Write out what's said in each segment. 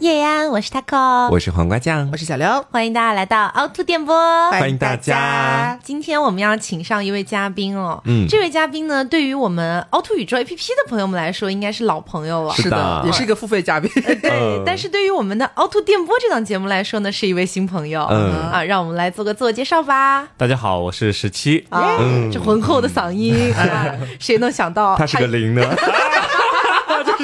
叶安，我是 taco，我是黄瓜酱我，是小刘，欢迎大家来到凹凸电波。欢迎大家。今天我们要请上一位嘉宾哦，嗯这位嘉宾呢，对于我们凹凸宇宙 APP 的朋友们来说，应该是老朋友了。是的也是一个付费嘉宾。对，嗯但是对于我们的凹凸电波这档节目来说呢，是一位新朋友。嗯啊，让我们来做个自我介绍吧。大家好，我是十七。啊，这浑厚的嗓音，啊 谁能想到他是个零呢，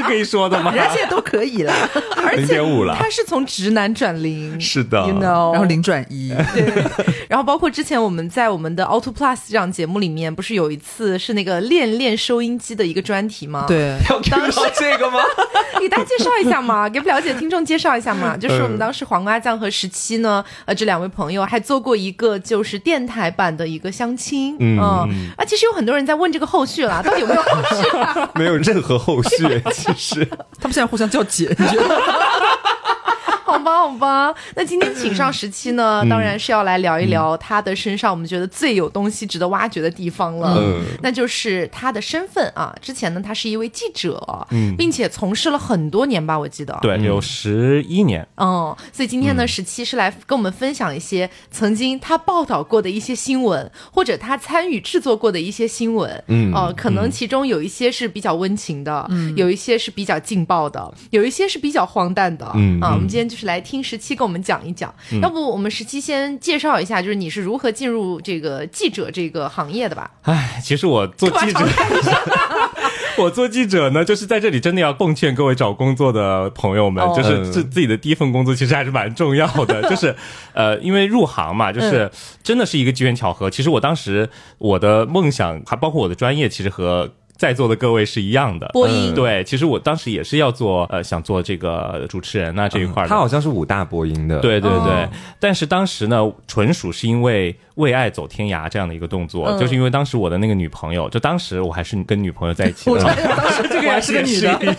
可以说的吗？人家现在都可以了，而且零点五了他是从直男转零，是的 you know，然后零转一，对，然后包括之前我们在我们的 Auto Plus 这档节目里面，不是有一次是那个练练收音机的一个专题吗？，对，要看到这个吗？给大家介绍一下嘛，给不了解的听众介绍一下嘛。就是我们嗯当时黄瓜酱和十七呢，呃，这两位朋友还做过一个就是电台版的一个相亲，嗯嗯啊，其实有很多人在问这个后续啦，到底有没有后续啊？没有任何后续，其实 他们现在互相叫姐，你觉得？好 吧，好吧。那今天请上十七呢，当然是要来聊一聊他的身上我们觉得最有东西值得挖掘的地方了。嗯那就是他的身份啊。之前呢，他是一位记者，并且从事了很多年吧，我记得。。对，有十一年。嗯，所以今天呢，十七是来跟我们分享一些曾经他报道过的一些新闻，或者他参与制作过的一些新闻。嗯呃，可能其中有一些是比较温情的，嗯有一些是比较劲爆的，有一些是比较荒诞的。嗯啊，我们今天就是来听十七跟我们讲一讲。要不我们十七先介绍一下，就是你是如何进入这个记者这个行业的吧？哎，其实我做记者，我做记者呢，就是在这里真的要奉劝各位找工作的朋友们，哦就是自自己的第一份工作其实还是蛮重要的，就是呃，因为入行嘛，就是真的是一个机缘巧合。其实我当时我的梦想，还包括我的专业，其实和在座的各位是一样的。播音。对，其实我当时也是要做呃，想做这个主持人呐、这一块的。他好像是武大播音的，对对对，哦。但是当时呢，纯属是因为为爱走天涯这样的一个动作，嗯。就是因为当时我的那个女朋友，就当时我还是跟女朋友在一起的。当时 这个也是个女的，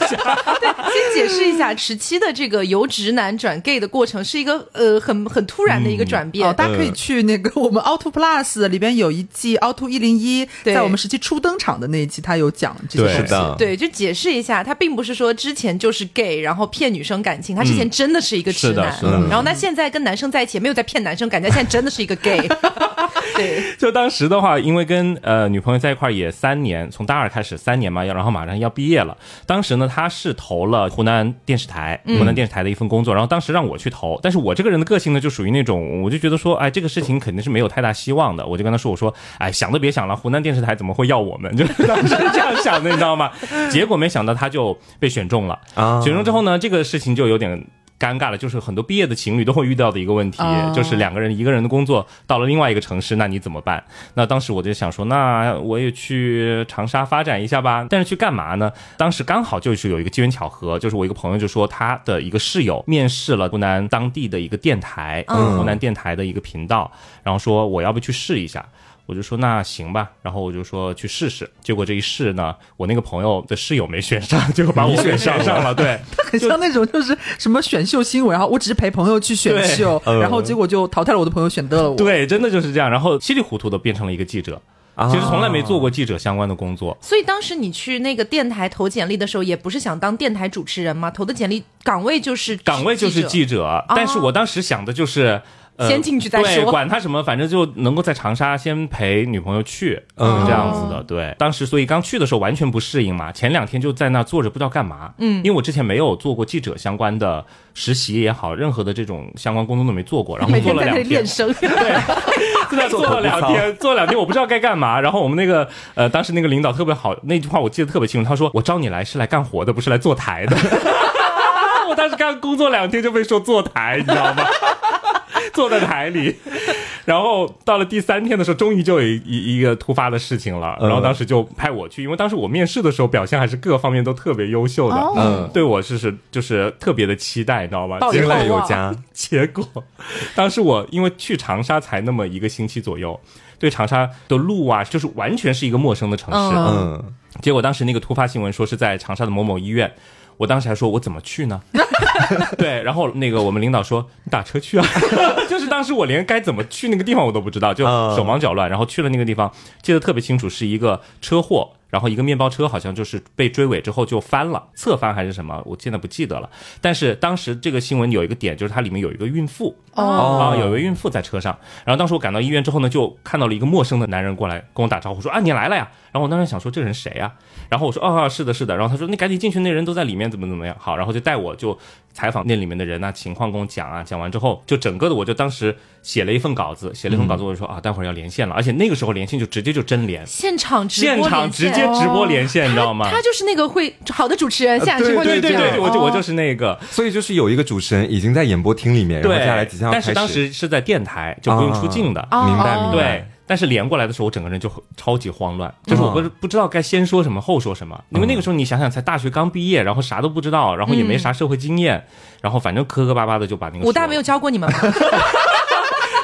先解释一下十七的这个由直男转 gay 的过程，是一个呃很很突然的一个转变。哦，大家可以去那个我们凹凸 Plus 里边有一季凹凸一零一，对。在我们十七初登场的那一期，他有讲这些对。东西。对，就解释一下，他并不是说之前就是 gay，然后骗女生感情，他之前真的是一个直男，是的是的。然后他现在跟男生在一起，也没有在骗男生感情，他现在真的是一个 gay。对，就当时的话，因为跟呃女朋友在一块儿也三年，从大二开始三年嘛，要然后马上要毕业了。当时呢，他是投了湖南电视台，湖南电视台的一份工作，然后当时让我去投，但是我这个人的个性呢，就属于那种，我就觉得说，哎，这个事情肯定是没有太大希望的，我就跟他说，我说，哎，想都别想了，湖南电视台怎么会要我们？就当时是这样想的，你知道吗？结果没想到他就被选中了，啊选中之后呢，这个事情就有点。尴尬了，就是很多毕业的情侣都会遇到的一个问题，哦就是两个人一个人的工作到了另外一个城市，那你怎么办？那当时我就想说，那我也去长沙发展一下吧。但是去干嘛呢？当时刚好就是有一个机缘巧合，就是我一个朋友就说他的一个室友面试了湖南当地的一个电台，嗯湖南电台的一个频道，然后说我要不去试一下。我就说那行吧，然后我就说去试试。结果这一试呢，我那个朋友的室友没选上，结果把我选上了。对，他很像那种就是什么选秀新闻，然后我只是陪朋友去选秀，然后结果就淘汰了我的朋友，选得了我。对，真的就是这样。然后稀里糊涂的变成了一个记者，啊其实从来没做过记者相关的工作。所以当时你去那个电台投简历的时候，也不是想当电台主持人吗？投的简历岗位就是岗位就是记者，但是我当时想的就是。呃先进去再对，说管他什么，反正就能够在长沙先陪女朋友去，嗯是这样子的。对，当时所以刚去的时候完全不适应嘛，前两天就在那坐着不知道干嘛。嗯，因为我之前没有做过记者相关的实习也好，任何的这种相关工作都没做过，然后每做了两天天在那练，声。对，在那做了两天，做了两天，我不知道该干嘛。然后我们那个呃，当时那个领导特别好，那句话我记得特别清楚，他说：“我招你来是来干活的，不是来坐台的。” 我当时刚工作两天就被说坐台，你知道吗？坐在台里，然后到了第三天的时候，终于就有一一一个突发的事情了，然后当时就派我去，因为当时我面试的时候表现还是各方面都特别优秀的，哦。嗯，对我是是就是特别的期待，你知道吗？抱以青睐有加，结果，当时我因为去长沙才那么一个星期左右，对长沙的路啊，就是完全是一个陌生的城市。嗯嗯，结果当时那个突发新闻说是在长沙的某某医院，我当时还说我怎么去呢？对，然后那个我们领导说你打车去啊，就是当时我连该怎么去那个地方我都不知道，就嗯手忙脚乱，然后去了那个地方，记得特别清楚，是一个车祸。然后一个面包车好像就是被追尾之后就翻了，侧翻还是什么，我现在不记得了。但是当时这个新闻有一个点，就是它里面有一个孕妇哦啊，有一位孕妇在车上。然后当时我赶到医院之后呢，就看到了一个陌生的男人过来跟我打招呼，说啊你来了呀。然后我当时想说这人谁呀？然后我说哦、啊是的是的。然后他说你赶紧进去，那人都在里面怎么怎么样。好，然后就带我就采访那里面的人啊，情况跟我讲啊。讲完之后，就整个的我就当时写了一份稿子，写了一份稿子，我就说啊待会儿要连线了，而且那个时候连线就直接就真连。现场直播现场连线直接直播连线，你知道吗？他就是那个会好的主持人，现场直播就这样对对对对，我就我就哦是那个。所以就是有一个主持人已经在演播厅里面，然后对接下来即将要但是。当时是在电台，就不用出镜的。啊明白哦明白对，但是连过来的时候，我整个人就很超级慌乱，就是我不是不知道该先说什么后说什么，因为那个时候你想想，才大学刚毕业，然后啥都不知道，然后也没啥社会经验，然后反正磕磕巴巴的就把那个说武大没有教过你们吗？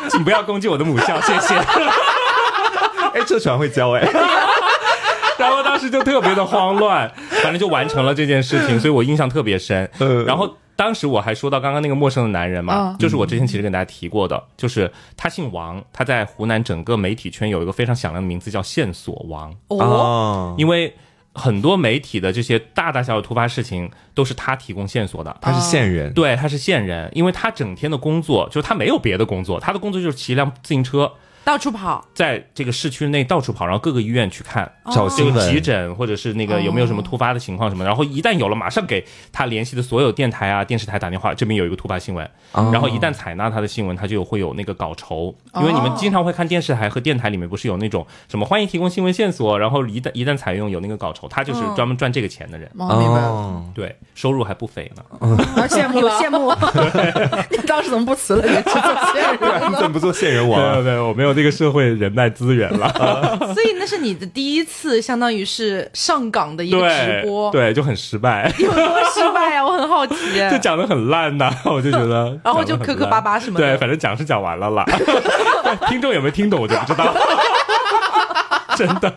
请不要攻击我的母校，谢谢。哎，这船会教哎，然后当时就特别的慌乱，反正就完成了这件事情，所以我印象特别深。嗯。然后当时我还说到刚刚那个陌生的男人嘛，嗯。就是我之前其实跟大家提过的，就是他姓王，他在湖南整个媒体圈有一个非常响亮的名字叫线索王，哦，哦，因为很多媒体的这些大大小小的突发事情都是他提供线索的。他是线人，对，他是线人，因为他整天的工作就是他没有别的工作，他的工作就是骑一辆自行车，到处跑，在这个市区内到处跑，然后各个医院去看，找新这个急。诊或者是那个有没有什么突发的情况什么，然后一旦有了，马上给他联系的所有电台啊、电视台打电话，这边有一个突发新闻，哦。然后一旦采纳他的新闻，他就有会有那个稿酬，因为你们经常会看电视台和电台里面不是有那种什么欢迎提供新闻线索，然后一旦一旦采用有那个稿酬，他就是专门赚这个钱的人，哦，明白对，收入还不菲呢。啊羡慕了，羡慕。你当时怎么不辞了？也去做线对啊，人 你怎么不做线人王啊？对，我没有这个社会人脉资源了。所以那是你的第一次，相当于是上岗的一个直播，对，就很失败，有多失败啊？我很好奇。就讲的很烂呐，我就觉得，然后就磕磕巴巴什么的对，反正讲是讲完了啦，听众有没有听懂我就不知道，真的。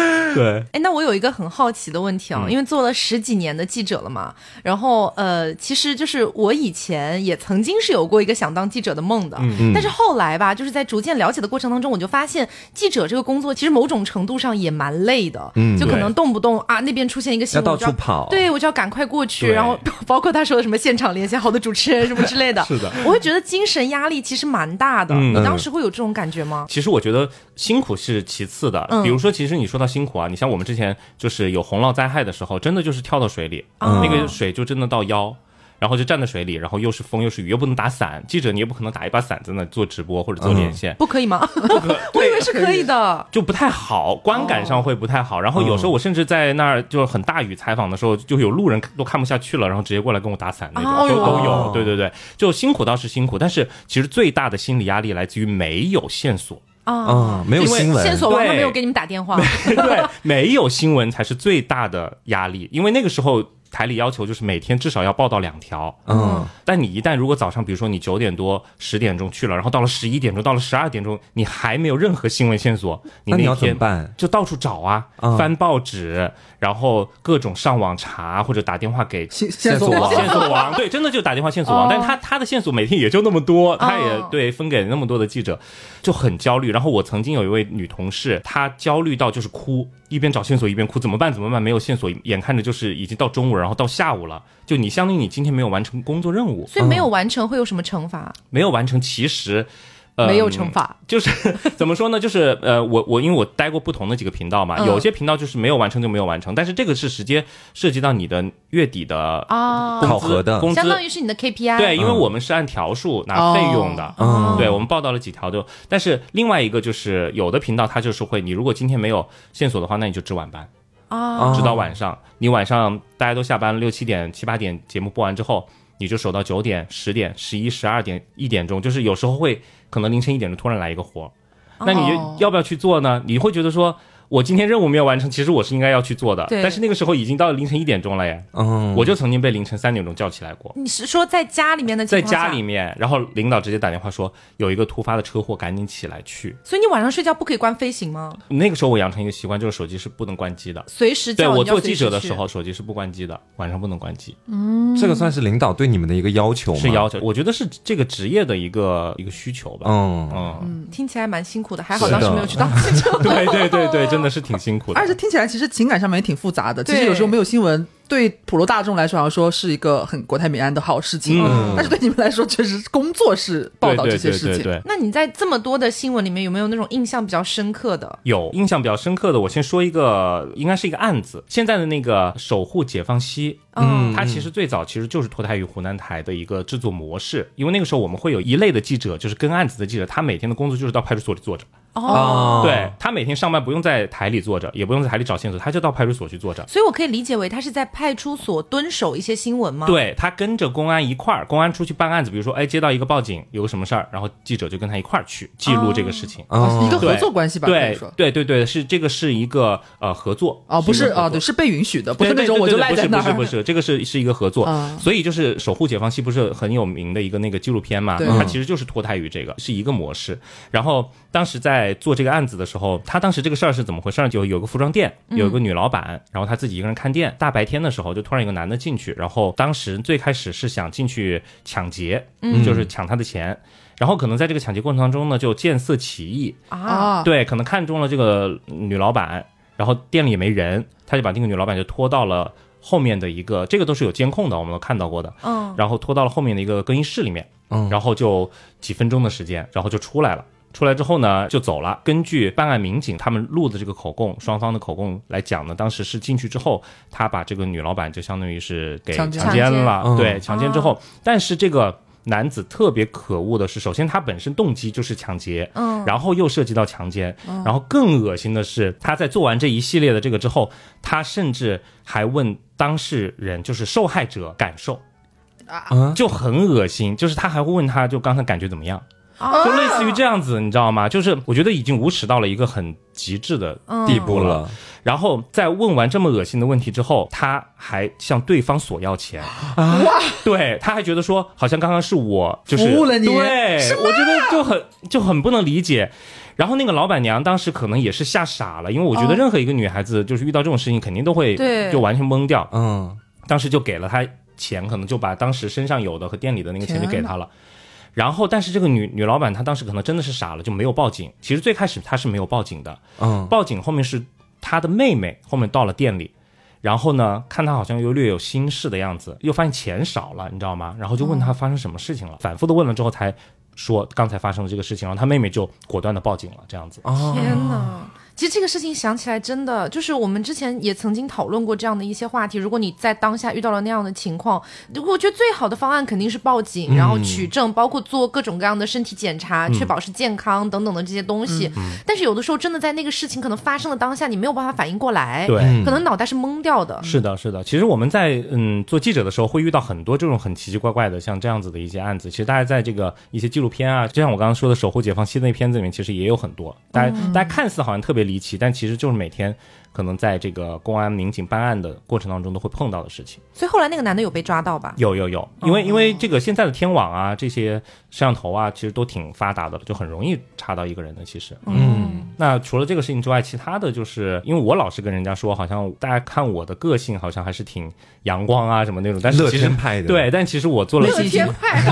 对，哎，那我有一个很好奇的问题啊，因为做了十几年的记者了嘛，然后呃，其实就是我以前也曾经是有过一个想当记者的梦的，但是后来吧，就是在逐渐了解的过程当中，我就发现记者这个工作其实某种程度上也蛮累的，嗯就可能动不动啊那边出现一个新闻，要到处跑对我就要赶快过去，然后包括他说的什么现场连线好的主持人什么之类的，是的，我会觉得精神压力其实蛮大的，嗯你当时会有这种感觉吗？其实我觉得辛苦是其次的，嗯。比如说，其实你说到辛苦啊，你像我们之前就是有洪涝灾害的时候，真的就是跳到水里，哦那个水就真的到腰。然后就站在水里，然后又是风又是雨，又不能打伞。记者你也不可能打一把伞在那做直播或者做连线，不可以吗？我以为是可以的。就不太好，观感上会不太好。然后有时候我甚至在那儿就是很大雨采访的时候，就有路人都看不下去了，然后直接过来跟我打伞那种，哦都都有。对对对，就辛苦倒是辛苦，但是其实最大的心理压力来自于没有线索。啊，啊，没有新闻，线索王他没有给你们打电话，对，没有新闻才是最大的压力，因为那个时候台里要求就是每天至少要报道两条。嗯，但你一旦如果早上，比如说你九点多、十点钟去了，然后到了十一点钟、到了十二点钟，你还没有任何新闻线索，你那你要怎么天办？就到处找啊，嗯翻报纸，然后各种上网查或者打电话给线线索王索王线索王，对，真的就打电话线索王，哦但是他他的线索每天也就那么多，他也哦对分给那么多的记者，就很焦虑。然后我曾经有一位女同事，她焦虑到就是哭，一边找线索一边哭，怎么办？怎么办？没有线索，眼看着就是已经到中午，然后到下午了，就你相当于你今天没有完成工作任务，所以没有完成会有什么惩罚？没有完成，其实。呃没有惩罚，就是怎么说呢？就是呃，我我因为我待过不同的几个频道嘛，嗯有些频道就是没有完成就没有完成，但是这个是直接涉及到你的月底的啊考核的工资相当于是你的 KPI。对，因为我们是按条数拿费用的。哦对，我们报道了几条就，但是另外一个就是有的频道它就是会，你如果今天没有线索的话，那你就值晚班，啊，直到晚上。你晚上大家都下班六七点、七八点节目播完之后，你就守到九点、十点、十一、十二点、一点钟，就是有时候会可能凌晨一点钟突然来一个活儿，那你哦要不要去做呢？你会觉得说。我今天任务没有完成，其实我是应该要去做的，但是那个时候已经到了凌晨一点钟了耶，嗯，我就曾经被凌晨三点钟叫起来过。你是说在家里面的情在家里，面，然后领导直接打电话说有一个突发的车祸，赶紧起来去。所以你晚上睡觉不可以关飞行吗？那个时候我养成一个习惯，就是手机是不能关机的。随时叫你要对我做记者的时候，手机是不关机的，晚上不能关机，嗯这个算是领导对你们的一个要求吗？是要求。我觉得是这个职业的一个一个需求吧。嗯，嗯，嗯，听起来蛮辛苦的，还好当时没有去当记者。对对对对，真真的是挺辛苦的。而且听起来其实情感上面也挺复杂的。其实有时候没有新闻，对普罗大众来说，好像说是一个很国泰民安的好事情，嗯。但是对你们来说，确实工作是报道这些事情。对对。对，那你在这么多的新闻里面，有没有那种印象比较深刻的？有印象比较深刻的，我先说一个，应该是一个案子。现在的那个守护解放西，嗯。它其实最早其实就是脱胎于湖南台的一个制作模式，因为那个时候我们会有一类的记者，就是跟案子的记者，他每天的工作就是到派出所里坐着，哦，对他每天上班不用在台里坐着，也不用在台里找线索，他就到派出所去坐着。所以我可以理解为他是在派出所蹲守一些新闻吗？，对他跟着公安一块儿，公安出去办案子，比如说，哎，接到一个报警，有个什么事儿，然后记者就跟他一块儿去记录这个事情。哦一个合作关系吧，可以对说。对对对，是这个是一个呃合作哦，不是啊，一个合作对，是被允许的，不是那种我就赖在那儿。不是不是不是，这个是是一个合作，啊所以就是守护解放西不是很有名的一个那个纪录片嘛，对它其实就是脱胎于这个是一个模式。然后当时在做这个案子的时候，他当时这个事儿是怎么回事呢？就有个服装店，有一个女老板，然后她自己一个人看店，大白天的时候就突然有个男的进去，然后当时最开始是想进去抢劫，就是抢他的钱。然后可能在这个抢劫过程当中呢，就见色起意，啊，啊，对，可能看中了这个女老板，然后店里也没人，他就把那个女老板就拖到了后面的一个，这个都是有监控的，我们都看到过的，嗯，然后拖到了后面的一个更衣室里面，嗯。然后就几分钟的时间，然后就出来了。出来之后呢，就走了。根据办案民警他们录的这个口供，双方的口供来讲呢，当时是进去之后，他把这个女老板就相当于是给强奸强奸了，嗯对，强奸之后，但是这个男子特别可恶的是，首先他本身动机就是抢劫，嗯，然后又涉及到强奸，然后更恶心的是，他在做完这一系列的这个之后，他甚至还问当事人，就是受害者感受，啊，就很恶心，就是他还会问他就刚才感觉怎么样，啊就类似于这样子，你知道吗？就是我觉得已经无耻到了一个很极致的嗯地步了，然后在问完这么恶心的问题之后，他还向对方索要钱哇！对，他还觉得说好像刚刚是我就是服务了你对，我觉得就很就很不能理解。然后那个老板娘当时可能也是吓傻了，因为我觉得哦任何一个女孩子就是遇到这种事情肯定都会对就完全懵掉。嗯，当时就给了他钱，可能就把当时身上有的和店里的那个钱就给天他了。然后，但是这个女女老板她当时可能真的是傻了，就没有报警。其实最开始她是没有报警的，嗯，报警后面是她的妹妹后面到了店里，然后呢看她好像又略有心事的样子，又发现钱少了，你知道吗？然后就问她发生什么事情了，反复的问了之后才说刚才发生了这个事情，然后她妹妹就果断的报警了，这样子。哦，天哪！其实这个事情想起来，真的就是我们之前也曾经讨论过这样的一些话题。如果你在当下遇到了那样的情况，我觉得最好的方案肯定是报警，然后取证，包括做各种各样的身体检查，确保是健康等等的这些东西。但是有的时候真的在那个事情可能发生的当下，你没有办法反应过来，对可能脑袋是懵掉的。是的，是的。其实我们在嗯做记者的时候，会遇到很多这种很奇奇怪怪的，像这样子的一些案子。其实大家在这个一些纪录片啊，就像我刚刚说的《守护解放西》的那片子里面，其实也有很多。大家、大家看似好像特别离奇，但其实就是每天可能在这个公安民警办案的过程当中都会碰到的事情。所以后来那个男的有被抓到吧？有有有，因为因为这个现在的天网啊，这些摄像头啊，其实都挺发达的，就很容易查到一个人的。其实，嗯，那除了这个事情之外，其他的就是因为我老是跟人家说，好像大家看我的个性好像还是挺阳光啊什么那种，但是乐其实天派的，对，但其实我做了乐天派，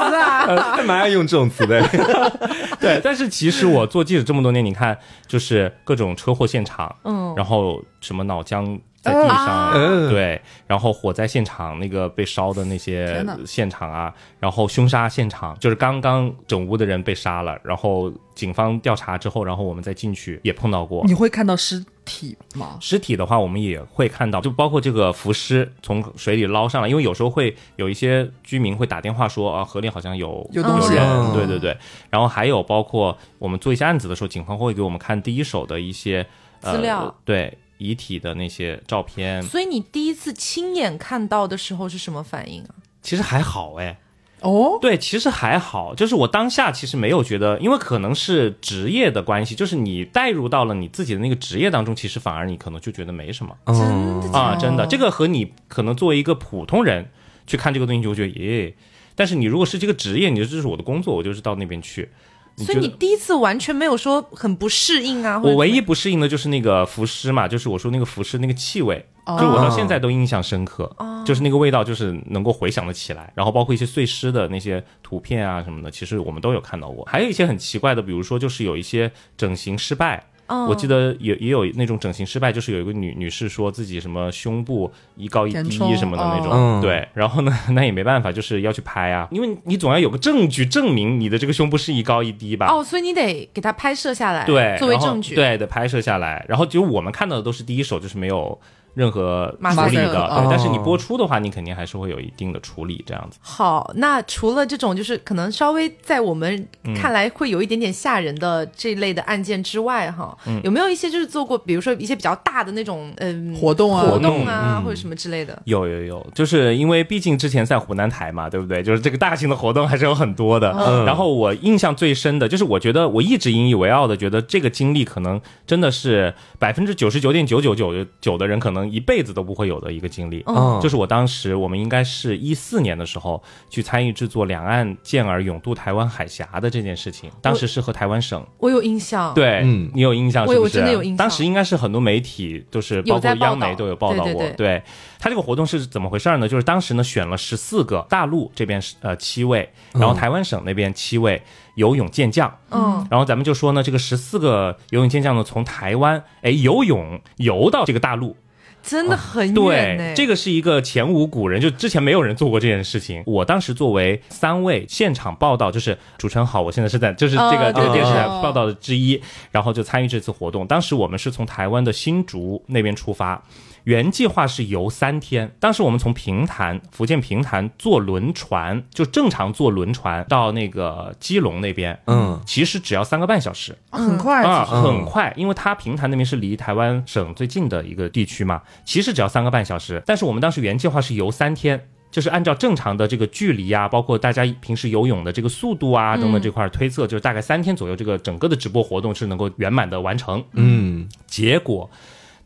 啊？还蛮爱用这种词的，对，但是其实我做记者这么多年，你看，就是各种车祸现场，嗯然后什么脑浆在地上，嗯对，然后火灾现场那个被烧的那些现场啊，然后凶杀现场，就是刚刚整屋的人被杀了，然后警方调查之后，然后我们再进去也碰到过。你会看到尸体吗？尸体的话，我们也会看到，就包括这个浮尸从水里捞上来，因为有时候会有一些居民会打电话说啊，河里好像有有东西对对对。然后还有包括我们做一些案子的时候，警方会给我们看第一手的一些、呃、资料对遗体的那些照片，所以你第一次亲眼看到的时候是什么反应啊？其实还好哎。哦，对，其实还好，就是我当下其实没有觉得，因为可能是职业的关系，就是你带入到了你自己的那个职业当中，其实反而你可能就觉得没什么。真嗯的，啊，真的，这个和你可能作为一个普通人去看这个东西，就会觉得耶。但是你如果是这个职业，你就这是我的工作，我就是到那边去。所以你第一次完全没有说很不适应啊？我唯一不适应的就是那个浮尸嘛，就是我说那个浮尸那个气味，就是我到现在都印象深刻，就是那个味道，就是能够回想得起来。然后包括一些碎尸的那些图片啊什么的，其实我们都有看到过。还有一些很奇怪的，比如说就是有一些整形失败。我记得也也有那种整形失败，就是有一个女女士说自己什么胸部一高一低什么的那种，对，然后呢，那也没办法，就是要去拍啊，因为你总要有个证据证明你的这个胸部是一高一低吧？哦，所以你得给它拍摄下来，对，作为证据，对，得拍摄下来。然后就我们看到的都是第一手，就是没有。任何处理的，对，但是你播出的话，你肯定还是会有一定的处理，这样子。好，那除了这种就是可能稍微在我们看来会有一点点吓人的这类的案件之外，哈，有没有一些就是做过，比如说一些比较大的那种嗯活动啊、活动啊或者什么之类的？有有有，就是因为毕竟之前在湖南台嘛，对不对？就是这个大型的活动还是有很多的。然后我印象最深的就是，我觉得我一直引以为傲的，觉得这个经历可能真的是百分之九十九点九九九九的人可能。一辈子都不会有的一个经历，就是我当时我们应该是一四年的时候去参与制作两岸健儿勇渡台湾海峡的这件事情，当时是和台湾省，我有印象，对，你有印象是不是？真的有印象。当时应该是很多媒体都是包括央媒都有报道过，对他这个活动是怎么回事呢？就是当时呢选了十四个大陆这边是呃七位，然后台湾省那边七位。游泳健将，嗯，然后咱们就说呢，这个十四个游泳健将呢，从台湾哎游泳游到这个大陆，真的很远对，这个是一个前无古人，就之前没有人做过这件事情。我当时作为三位现场报道，就是主持人好，我现在是在就是这个这个电视台报道的之一，然后就参与这次活动。当时我们是从台湾的新竹那边出发。原计划是游三天，当时我们从平潭，福建平潭坐轮船，就正常坐轮船到那个基隆那边，嗯，其实只要三个半小时，很快啊，很快，因为它平潭那边是离台湾省最近的一个地区嘛，其实只要三个半小时。但是我们当时原计划是游三天，就是按照正常的这个距离啊，包括大家平时游泳的这个速度啊等等这块推测，就是大概三天左右，这个整个的直播活动是能够圆满的完成。嗯，结果。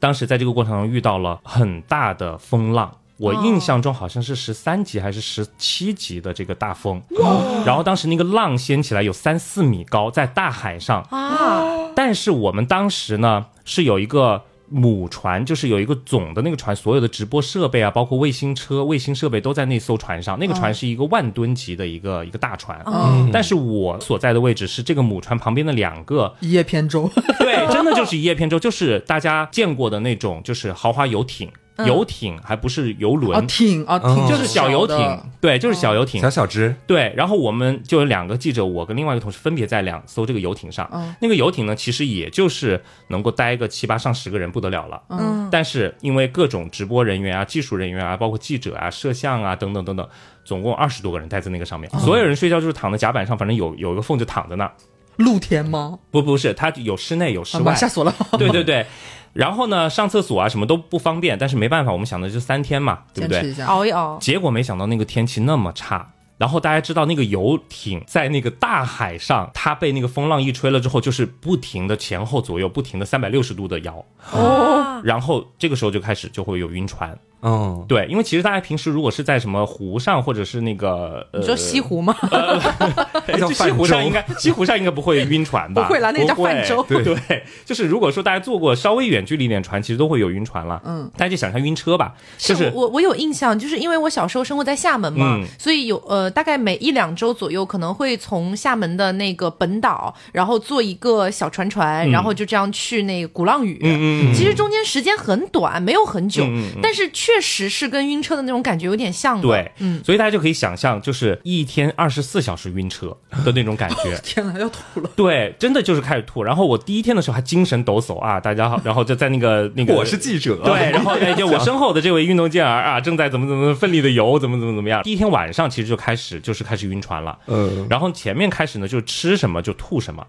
当时在这个过程中遇到了很大的风浪，我印象中好像是十三级还是十七级的这个大风，然后当时那个浪掀起来有三四米高，在大海上啊，但是我们当时呢是有一个。母船就是有一个总的那个船，所有的直播设备啊，包括卫星车、卫星设备都在那艘船上。那个船是一个万吨级的一个一个大船，但是我所在的位置是这个母船旁边的两个一叶扁舟，对，真的就是一叶扁舟，就是大家见过的那种，就是豪华游艇。游艇还不是游轮，艇啊艇就是小游艇，对，就是小游艇，小小只，对。然后我们就有两个记者，我跟另外一个同事分别在两艘这个游艇上。那个游艇呢，其实也就是能够待个七八上十个人不得了了。嗯。但是因为各种直播人员啊、技术人员啊、包括记者啊、摄像啊等等等等，总共二十多个人待在那个上面，所有人睡觉就是躺在甲板上，反正有有一个缝就躺在那。露天吗？不，不是，它有室内有室外。吓死我了。对对对。然后呢，上厕所啊什么都不方便，但是没办法，我们想的就三天嘛，对不对？熬一熬。结果没想到那个天气那么差。然后大家知道那个游艇在那个大海上，它被那个风浪一吹了之后，就是不停的前后左右，不停的三百六十度的摇。哦。然后这个时候就开始就会有晕船。嗯，对，因为其实大家平时如果是在什么湖上，或者是那个，你说西湖吗？西湖上应该西湖上应该不会晕船吧？不会了，那个叫泛舟。对 对，就是如果说大家坐过稍微远距离一点船，其实都会有晕船了。嗯，大家就想象晕车吧。就是我我有印象，就是因为我小时候生活在厦门嘛，所以有呃大概每一两周左右可能会从厦门的那个本岛，然后坐一个小船船，然后就这样去那个鼓浪屿。嗯嗯。其实中间时间很短，没有很久，但是去。确实是跟晕车的那种感觉有点像，对，嗯，所以大家就可以想象，就是一天二十四小时晕车的 那种感觉。天哪，要吐了！对，真的就是开始吐。然后我第一天的时候还精神抖擞啊，大家好，然后就在那个那个，我是记者，对，然后哎就我身后的这位运动健儿啊，正在怎么怎么奋力的游，怎么怎么怎么样。第一天晚上其实就开始就是开始晕船了，嗯，然后前面开始呢就吃什么就吐什么。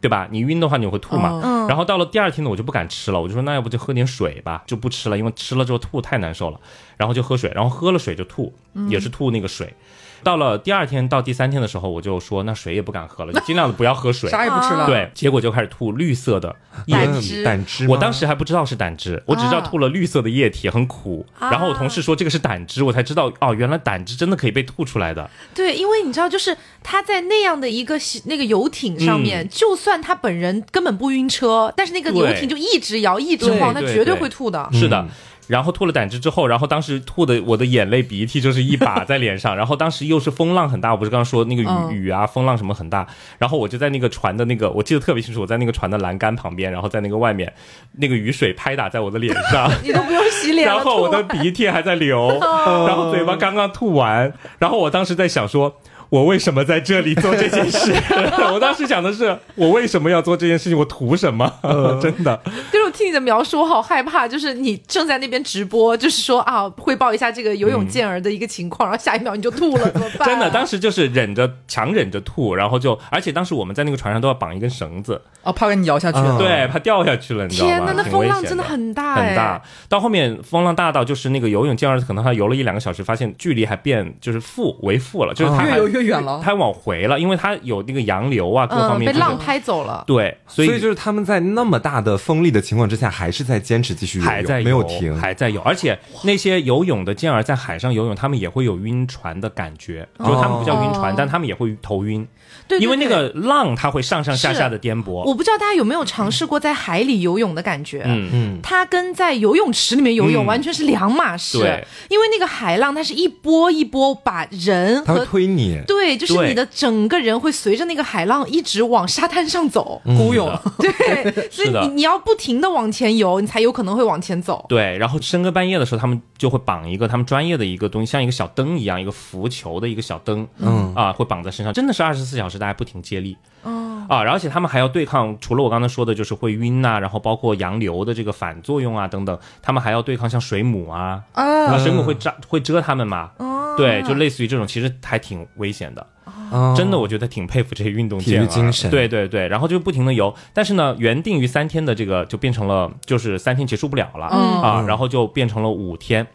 对吧？你晕的话你会吐嘛？嗯。然后到了第二天呢，我就不敢吃了，我就说那要不就喝点水吧，就不吃了，因为吃了之后吐太难受了。然后就喝水，然后喝了水就吐，也是吐那个水。到了第二天到第三天的时候，我就说那水也不敢喝了，就尽量的不要喝水。啥也不吃了。，对，结果就开始吐绿色的液体。胆汁胆汁，我当时还不知道是胆汁，我只知道吐了绿色的液体，很苦。然后我同事说这个是胆汁，我才知道哦，原来胆汁真的可以被吐出来的。对，因为你知道，就是他在那样的一个那个游艇上面，就算他本人根本不晕车，但是那个游艇就一直摇一直晃，他绝对对会吐的。是的。然后吐了胆汁之后，然后当时吐的我的眼泪鼻涕就是一把在脸上，然后当时又是风浪很大，我不是刚刚说那个雨、嗯雨啊风浪什么很大，然后我就在那个船的那个我记得特别清楚，我在那个船的栏杆旁边，然后在那个外面，那个雨水拍打在我的脸上，你都不用洗脸了，然后我的鼻涕还在流，然后嘴巴刚刚吐完，然后我当时在想说。我为什么在这里做这件事？我当时想的是，我为什么要做这件事情？我图什么？真的，就是我听你的描述，我好害怕。就是你正在那边直播，就是说啊，汇报一下这个游泳健儿的一个情况，然后下一秒你就吐了，怎么办、真的，当时就是忍着，强忍着吐，然后就，而且当时我们在那个船上都要绑一根绳子，哦，怕给你摇下去。嗯对，怕掉下去了，你知道吗？天呐，那风浪真的很大哎，很大。到后面风浪大到就是那个游泳健儿，可能他游了一两个小时，发现距离还变就是负为负了，就是他还越游越远了。他往回了，因为他有那个洋流啊，各方嗯，面、嗯被浪拍走了。对，所以所以就是他们在那么大的风力的情况之下，还是在坚持继续游泳，还在游没有停。还在游。而且那些游泳的健儿在海上游泳，他们也会有晕船的感觉，就是他们不叫晕船，哦但他们也会头晕，对对因为那个浪它会上上下下的颠簸。我不知道大家有没有尝试过在海里游泳的感觉。嗯嗯，它跟在游泳池里面游泳嗯。完全是两码事，对。因为那个海浪它是一波一波把人和推你。对，就是你的整个人会随着那个海浪一直往沙滩上走，孤勇，对，所以你你要不停的往前游，你才有可能会往前走。对，然后深更半夜的时候，他们就会绑一个他们专业的一个东西，像一个小灯一样，一个浮球的一个小灯，嗯。啊，会绑在身上，真的是二十四小时大家不停接力。哦，啊，而且他们还要对抗，除了我刚才说的，就是会晕呐、然后包括洋流的这个反作用啊等等，他们还要对抗像水母啊，啊，水母会扎会蛰他们嘛，哦。对，就类似于这种，其实还挺危险的。哦。真的，我觉得挺佩服这些运动体育健儿精神。对对对，然后就不停的游，但是呢，原定于三天的这个就变成了就是三天结束不了了、嗯。啊，然后就变成了五天。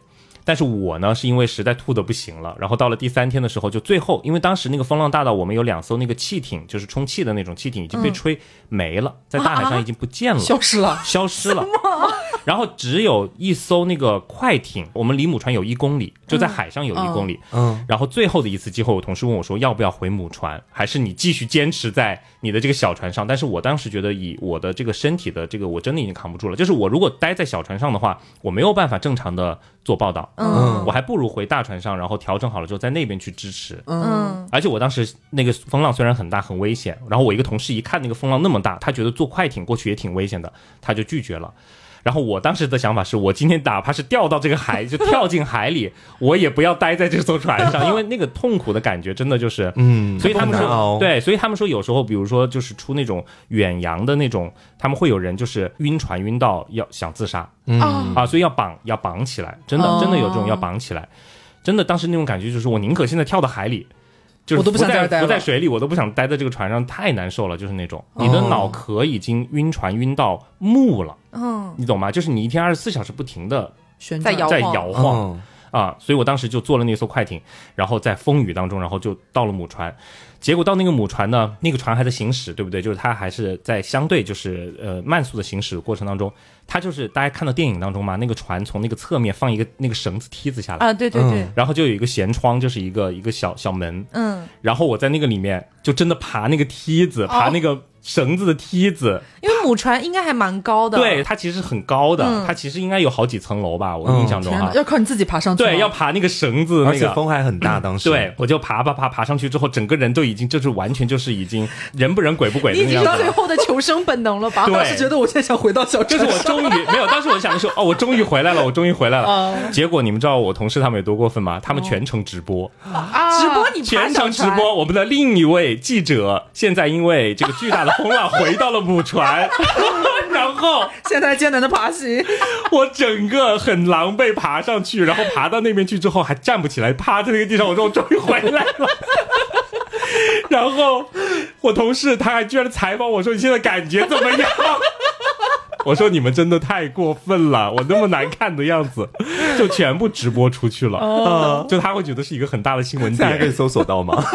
但是我呢，是因为实在吐的不行了，然后到了第三天的时候，就最后，因为当时那个风浪大到我们有两艘那个汽艇，就是充气的那种汽艇，已经被吹没了，在大海上已经不见了，消失了。消失了。然后只有一艘那个快艇，我们离母船有一公里，就在海上有一公里。嗯，然后最后的一次机会，我同事问我说，要不要回母船，还是你继续坚持在你的这个小船上？但是我当时觉得，以我的这个身体的这个，我真的已经扛不住了。就是我如果待在小船上的话，我没有办法正常的做报道，嗯我还不如回大船上，然后调整好了之后在那边去支持。嗯，而且我当时那个风浪虽然很大很危险，然后我一个同事一看那个风浪那么大，他觉得坐快艇过去也挺危险的，他就拒绝了。然后我当时的想法是我今天哪怕是掉到这个海，就跳进海里，我也不要待在这艘船上，因为那个痛苦的感觉真的就是，嗯所以他们说，对，所以他们说有时候，比如说就是出那种远洋的那种，他们会有人就是晕船晕到要想自杀，啊，啊，所以要绑要绑起来，真的哦。真的有这种要绑起来，真的当时那种感觉就是我宁可现在跳到海里，就是我都不想待了浮在水里，我都不想待在这个船上，太难受了，就是那种你的哦脑壳已经晕船晕到木了，嗯，你懂吗？就是你一天二十四小时不停的旋转。在在摇晃。摇晃。嗯啊，所以我当时就坐了那艘快艇，然后在风雨当中，然后就到了母船。结果到那个母船呢，那个船还在行驶，对不对？就是它还是在相对就是呃慢速的行驶的过程当中，它就是大家看到电影当中嘛，那个船从那个侧面放一个那个绳子梯子下来，啊，对对对，然后就有一个舷窗，就是一个一个小小门，嗯，然后我在那个里面就真的爬那个梯子，爬那个绳子的梯子，因为母船应该还蛮高的，对，，它其实很高的，嗯它其实应该有好几层楼吧，我嗯印象中。要靠你自己爬上去。对，要爬那个绳子，那个而且风还很大，当时对，我就爬爬爬爬上去之后，整个人都已经就是完全就是已经 人不人鬼不鬼的你已经那样子了。是最后的求生本能了吧？对当时觉得我现在想回到小就船是我终于没有，当时我想的是，哦，我终于回来了，我终于回来了。结果你们知道我同事他们有多过分吗？他们全程直播，啊直播你全，程直播。我们的另一位记者现在因为这个巨大的风浪回到了母船，然后现在艰难的爬行，我整个很狼狈爬上去，然后爬到那边去之后还站不起来，趴在那个地上，我说我终于回来了。然后我同事他还居然采访我说你现在感觉怎么样？我说你们真的太过分了，我那么难看的样子，就全部直播出去了。哦，就他会觉得是一个很大的新闻点，可以搜索到吗？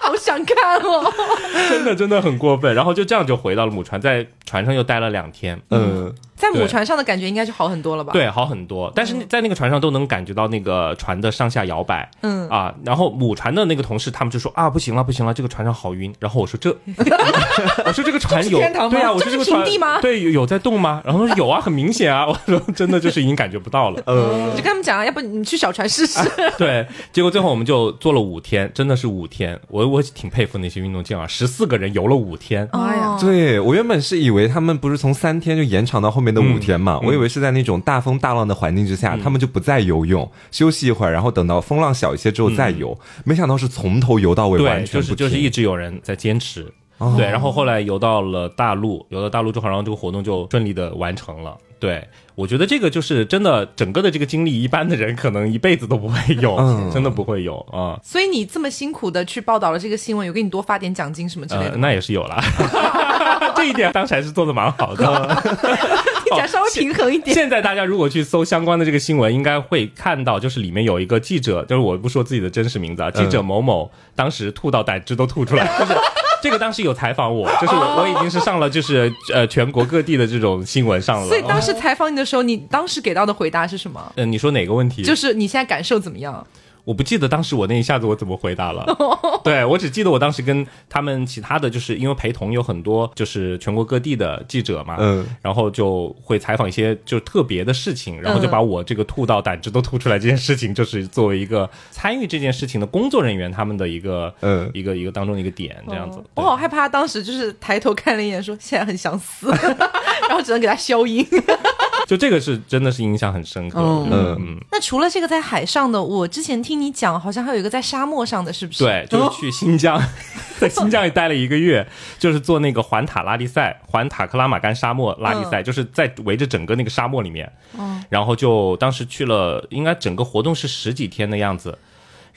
好想看哦。真的真的很过分。然后就这样就回到了母船，在船上又待了两天。嗯，在母船上的感觉应该就好很多了吧？对，好很多。但是在那个船上都能感觉到那个船的上下摇摆。嗯啊，然后母船的那个同事他们就说啊，不行了，不行了，这个船上好晕。然后我说这，我说这个船有天堂吗对啊，我说这个船平地吗对，有有在动吗？然后说有啊，很明显啊。我说真的就是已经感觉不到了。你 就跟他们讲啊，要不你去小船试试。对，结果最后我们就做了五天，真的是五天。我我挺佩服那些运动健儿，十四个人游了五天。哎呀，对我原本是以为他们不是从三天就延长到后面的五天嘛，嗯我以为是在那种大风大浪的环境之下，他们就不再游泳，休息一会儿，然后等到风浪小一些之后再游。没想到是从头游到尾，完全不就是就是一直有人在坚持。对，然后后来游到了大陆，游到大陆之后，然后这个活动就顺利的完成了。对，我觉得这个就是真的，整个的这个经历，一般的人可能一辈子都不会有，嗯真的不会有啊。所以你这么辛苦的去报道了这个新闻，有给你多发点奖金什么之类呃，的吗？那也是有啦，这一点当时还是做的蛮好的。听起来稍微平衡一点。现在大家如果去搜相关的这个新闻，应该会看到，就是里面有一个记者，就是我不说自己的真实名字啊，记者某某当时吐到胆汁都吐出来，就是这个当时有采访我，就是我我已经是上了就是呃全国各地的这种新闻上了。所以当时采访你的时候，你当时给到的回答是什么？嗯、你说哪个问题？就是你现在感受怎么样？我不记得当时我那一下子我怎么回答了，对我只记得我当时跟他们其他的就是因为陪同有很多就是全国各地的记者嘛，嗯然后就会采访一些就特别的事情，然后就把我这个吐到胆汁都吐出来这件事情，就是作为一个参与这件事情的工作人员他们的一个嗯一个一个当中的一个点这样子。我好害怕，当时就是抬头看了一眼，说现在很想死，然后只能给他消音。就这个是真的是印象很深刻。嗯那除了这个在海上的，我之前听你讲，好像还有一个在沙漠上的，是不是？，对，就是去新疆，在新疆也待了一个月，就是做那个环塔拉力赛，环塔克拉玛干沙漠拉力赛，就是在围着整个那个沙漠里面。嗯，然后就当时去了，应该整个活动是十几天的样子。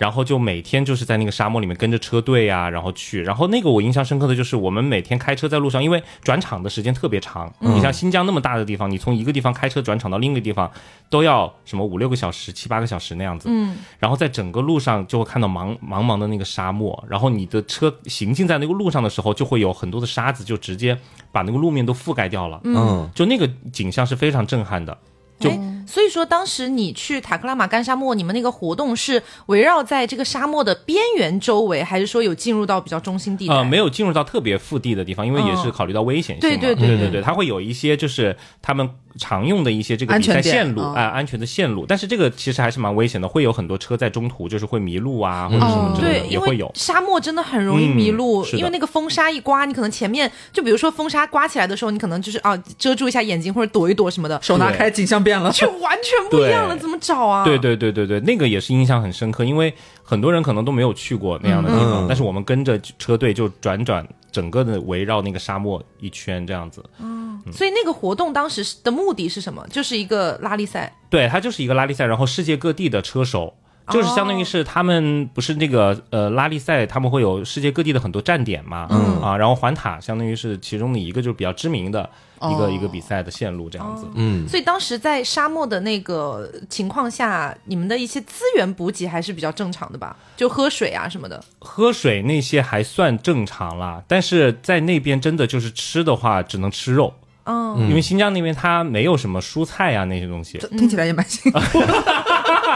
然后就每天就是在那个沙漠里面跟着车队呀、然后去。然后那个我印象深刻的就是我们每天开车在路上，因为转场的时间特别长。你像新疆那么大的地方，你从一个地方开车转场到另一个地方，都要什么五六个小时、七八个小时那样子。嗯，然后在整个路上就会看到茫茫茫的那个沙漠，然后你的车行进在那个路上的时候，就会有很多的沙子就直接把那个路面都覆盖掉了。嗯，就那个景象是非常震撼的。就哎，所以说当时你去塔克拉玛干沙漠，你们那个活动是围绕在这个沙漠的边缘周围，还是说有进入到比较中心地带？呃，没有进入到特别腹地的地方，因为也是考虑到危险性嘛。对对对对。对它会有一些就是他们常用的一些这个比赛安全线路啊、嗯安全的线路，但是这个其实还是蛮危险的，会有很多车在中途就是会迷路啊，或者什么哦，之类的、对，也会有。沙漠真的很容易迷路，嗯因为那个风沙一刮，你可能前面就比如说风沙刮起来的时候，你可能就是啊遮住一下眼睛或者躲一躲什么的，手拿开，景象就完全不一样了，怎么找啊？对对对对对，那个也是印象很深刻，因为很多人可能都没有去过那样的地方，嗯但是我们跟着车队就转转整个的围绕那个沙漠一圈这样子。嗯所以那个活动当时的目的是什么？就是一个拉力赛。对，它就是一个拉力赛，然后世界各地的车手。就是相当于是他们不是那个呃拉力赛，他们会有世界各地的很多站点嘛，嗯啊，然后环塔相当于是其中的一个就是比较知名的一个、哦。一个比赛的线路这样子。嗯，所以当时在沙漠的那个情况下，你们的一些资源补给还是比较正常的吧？就喝水啊什么的。喝水那些还算正常啦，但是在那边真的就是吃的话，只能吃肉，嗯，因为新疆那边它没有什么蔬菜啊那些东西，听起来也蛮辛苦，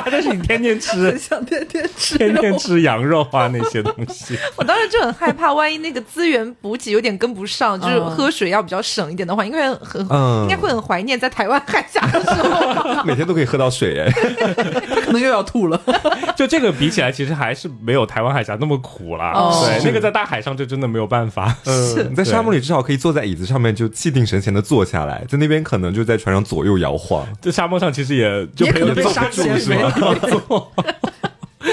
但是你天天吃，想天天吃天天。吃羊肉啊那些东西。我当时就很害怕，万一那个资源补给有点跟不上，就是喝水要比较省一点的话，应该很、嗯应该会很怀念在台湾 海峡的时候。每天都可以喝到水哎。可能又要吐了。就这个比起来，其实还是没有台湾海峡那么苦啦。哦对，那个在大海上就真的没有办法。嗯，你在沙漠里至少可以坐在椅子上面就气定神闲的坐下来，在那边可能就在船上左右摇晃。在沙漠上其实也就也可能被坐沙减不住是吗？坐，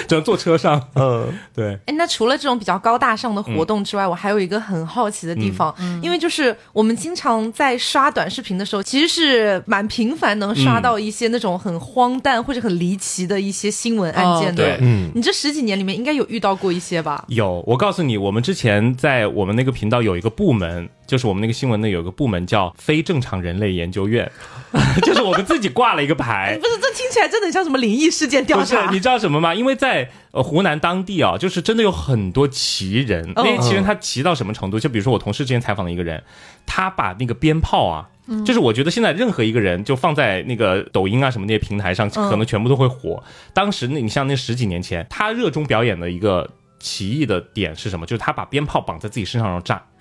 只能坐车上。嗯，对，哎，那除了这种比较高大上的活动之外，我还有一个很好奇的地方，因为就是我们经常在刷短视频的时候，其实是蛮频繁能刷到一些那种很荒诞或者很离奇的一些新闻案件的。哦对。嗯。你这十几年里面应该有遇到过一些吧？有，我告诉你，我们之前在我们那个频道有一个部门，就是我们那个新闻呢有个部门叫非正常人类研究院，就是我们自己挂了一个牌 不。是，这听起来真的像什么灵异事件调不是查，你知道什么吗？因为在呃湖南当地啊，就是真的有很多奇人。那些奇人他奇到什么程度？就比如说我同事之前采访的一个人，他把那个鞭炮啊。就是我觉得现在任何一个人就放在那个抖音啊什么那些平台上，可能全部都会火。当时那你像那十几年前，他热衷表演的一个奇异的点是什么？就是他把鞭炮绑在自己身上然后炸，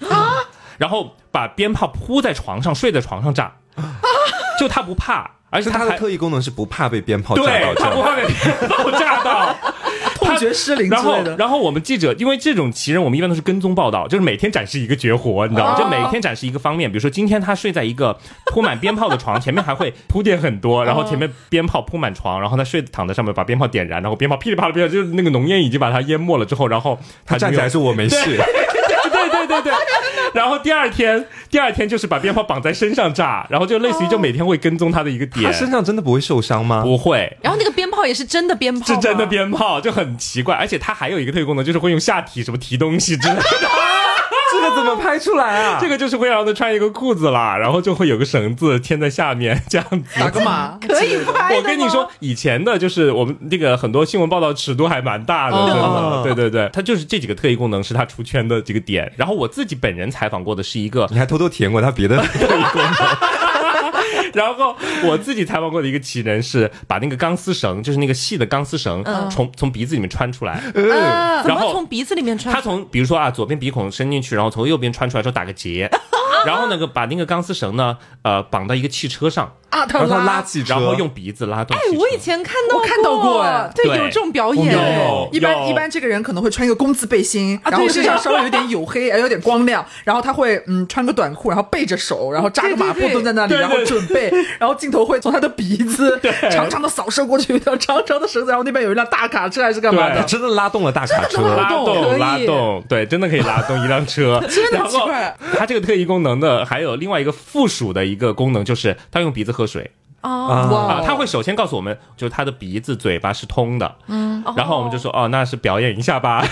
然后把鞭炮铺在床上，睡在床上炸，就他不怕，而且是它的特异功能是不怕被鞭炮炸到，不怕被鞭炮炸到。痛觉失灵之然后类的，。然后我们记者，因为这种奇人，我们一般都是跟踪报道，就是每天展示一个绝活，你知道吗？哦就每天展示一个方面，比如说今天他睡在一个铺满鞭炮的床，前面还会铺垫很多，然后前面鞭炮铺满床，然后他睡躺在上面，把鞭炮点燃，然后鞭炮噼里啪啦噼里啪啦，就是那个浓烟已经把他淹没了之后，然后他站起来说，说我没事，对对对对。然后第二天，第二天就是把鞭炮绑在身上炸，然后就类似于就每天会跟踪他的一个点他，身上真的不会受伤吗？不会，然后那个鞭炮也是真的鞭炮，是真的。鞭炮，就很奇怪，而且他还有一个特异功能，就是会用下体什么提东西之类的。这个怎么拍出来啊？这个就是会让他穿一个裤子啦，然后就会有个绳子牵在下面，这样子。打个码，可以拍我跟你说，以前的就是我们这个很多新闻报道尺度还蛮大的，哦真的。对对对，它就是这几个特异功能是它出圈的这个点。然后我自己本人采访过的是一个，你还偷偷体验过他别的特异功能？然后我自己采访过的一个奇人是把那个钢丝绳，就是那个细的钢丝绳，从从鼻子里面穿出来。呃，怎然后么从鼻子里面穿他？从比如说啊，左边鼻孔伸进去，然后从右边穿出来之后打个结，然后那个把那个钢丝绳呢，呃，绑到一个汽车上，啊，他然后他拉拉汽车，然后用鼻子拉动哎。，我以前看到我看到过哎。对，有这种表演。有一般一般这个人可能会穿一个工字背心，啊对然后身上稍微有点黝黑，呃有点光亮，然后他会嗯穿个短裤，然后背着手，然后扎个马步蹲在那里，对对。然后准备，然后镜头会从他的鼻子长长的扫射过去，有一条长长的绳子，然后那边有一辆大卡车还是干嘛对的？真的拉动了大卡车。拉动可以。拉动，对，真的可以拉动一辆车。真的然后奇怪。它这个特异功能的还有另外一个附属的一个功能，就是他用鼻子喝水啊。他会首先告诉我们，就是他的鼻子、嘴巴是通的，嗯，然后我们就说哦，那是表演一下吧。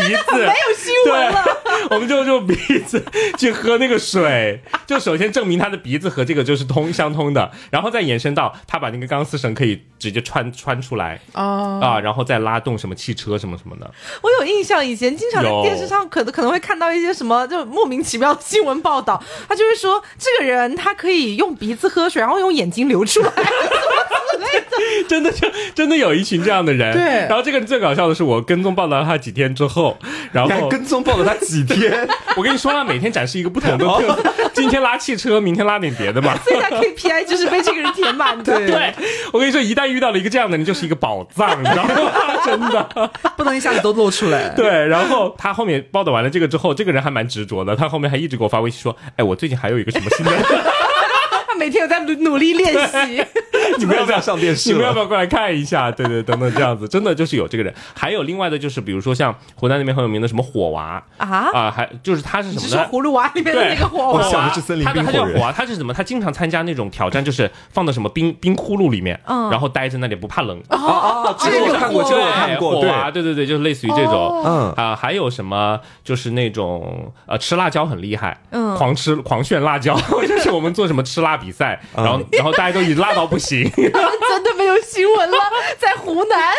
然后就会用鼻子，没有新闻了。我们就用鼻子去喝那个水，就首先证明他的鼻子和这个就是通相通的，然后再延伸到他把那个钢丝绳可以直接穿穿出来啊啊，然后再拉动什么汽车什么什么的。我有印象，以前经常在电视上可能可能会看到一些什么就莫名其妙的新闻报道，他就是说这个人他可以用鼻子喝水，然后用眼睛流出来，什么之类的。真的就真的有一群这样的人，对。然后这个人最搞笑的是，我跟踪报道他几天之后，然后还跟踪报了他几天？我跟你说，了每天展示一个不同的特色，今天拉汽车，明天拉点别的嘛。所以他 KPI 就是被这个人填满的。对对，我跟你说，一旦遇到了一个这样的人，就是一个宝藏，你知道吗？真的。不能一下子都露出来。对，然后他后面报道完了这个之后，这个人还蛮执着的，他后面还一直给我发微信说：“哎，我最近还有一个什么新的，他每天有在努努力练习。你们要不要上电视你们要不？要过来看一下？对对，等等这样子，真的就是有这个人。还有另外的就是，比如说像湖南那边很有名的什么火娃啊啊，还就是他是什么呢？葫芦娃里面的那个火娃我娃？想的是森林冰火人他叫火娃，他是什么？他经常参加那种挑战，就是放到什么冰冰窟窿里面，嗯然后待在那里不怕冷。哦哦，这个我看过，这个我看过，对，火娃，对对对，就是类似于这种。嗯，啊，还有什么就是那种呃吃辣椒很厉害，嗯狂吃狂炫辣椒，就是我们做什么吃辣比赛，然后然后大家都已经辣到不行，真的没有新闻了，在湖南啊，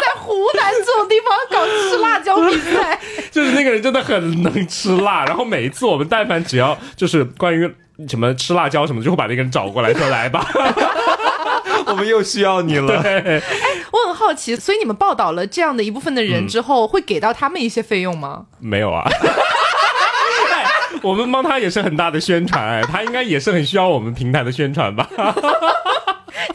在湖南这种地方搞吃辣椒比赛，就是那个人真的很能吃辣，然后每一次我们但凡只要就是关于什么吃辣椒什么，就会把那个人找过来说来吧，我们又需要你了。对，我很好奇，所以你们报道了这样的一部分的人之后，会给到他们一些费用吗？没有啊。哎我们帮他也是很大的宣传，哎，他应该也是很需要我们平台的宣传吧？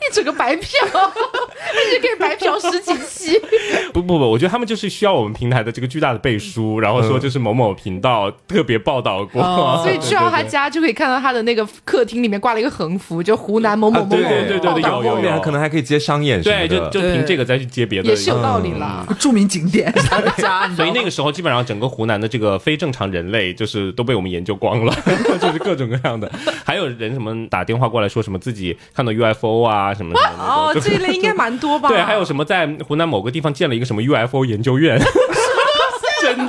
一 整个白嫖，一直可以白嫖十几期。不不不，我觉得他们就是需要我们平台的这个巨大的背书，然后说就是某某频道特别报道过，哦所以去到他家就可以看到他的那个客厅里面挂了一个横幅，就湖南某某某某。对对对对报道有有后面可能还可以接商演什么对，就就凭这个再去接别的，也是有道理啦。著名景点他的家，所以那个时候基本上整个湖南的这个非正常人类就是都被我们研究光了，就是各种各样的，还有人什么打电话过来说什么自己看到 UFO 啊什么什么哦，的，就这一类应该蛮多吧？对，还有什么在湖南某个地方建了一个什么 UFO 研究院，真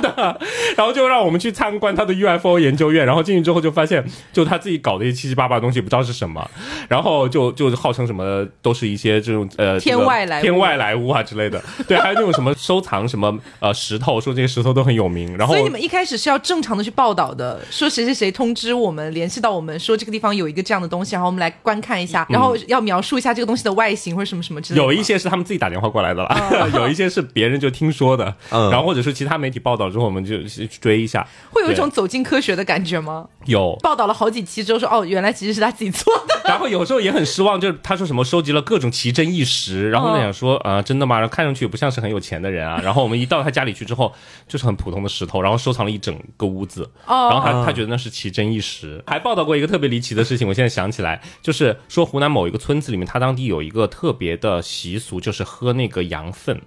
的。然后就让我们去参观他的 UFO 研究院，然后进去之后就发现，就他自己搞的一些七七八八的东西，不知道是什么，然后就就号称什么都是一些这种呃天外来物天外来物啊之类的。对，还有那种什么收藏什么呃石头，说这些石头都很有名。然后所以你们一开始是要正常的去报道的，说谁谁谁通知我们，联系到我们说这个地方有一个这样的东西，然后我们来观看一下，然后要描述一下这个东西的外形或者什么什么之类的。有一些是他们自己打电话过来的了，有一些是别人就听说的，嗯然后或者是其他媒体报道之后，我们就去追一下。会有一种走进科学的感觉吗？有，报道了好几期之后说，哦，原来其实是他自己做的。然后有时候也很失望，就是他说什么收集了各种奇珍异石，然后想说啊、呃真的吗？然后看上去也不像是很有钱的人啊。然后我们一到他家里去之后，就是很普通的石头，然后收藏了一整个屋子。哦然后他他觉得那是奇珍异石。还报道过一个特别离奇的事情，我现在想起来，就是说湖南某一个村子里面，他当地有一个特别的习俗，就是喝那个羊粪。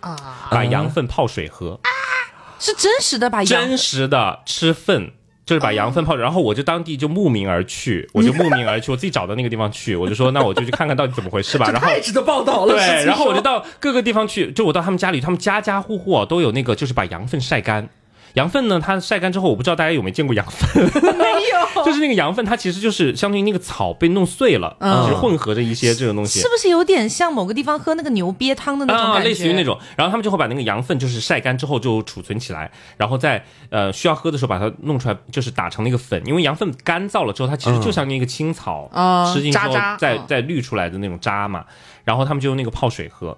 啊，把羊粪泡水喝，是真实的把羊真实的吃粪。就是把羊粪泡着，然后我就当地就慕名而去，我就慕名而去，我自己找到那个地方去，我就说那我就去看看到底怎么回事吧。然后太值得报道了。对，然后我就到各个地方去，就我到他们家里，他们家家户户啊都有那个，就是把羊粪晒干。羊粪呢，它晒干之后，我不知道大家有没有见过羊粪，没有，就是那个羊粪，它其实就是相当于那个草被弄碎了，嗯。就是混合着一些这种东西。是。不是有点像某个地方喝那个牛瘪汤的那种啊，感觉？类似于那种，然后他们就会把那个羊粪就是晒干之后就储存起来，然后在呃需要喝的时候把它弄出来，就是打成那个粉，因为羊粪干燥了之后，它其实就像那个青草，啊吃进去之后再嗯。再滤出来的那种渣嘛，然后他们就用那个泡水喝。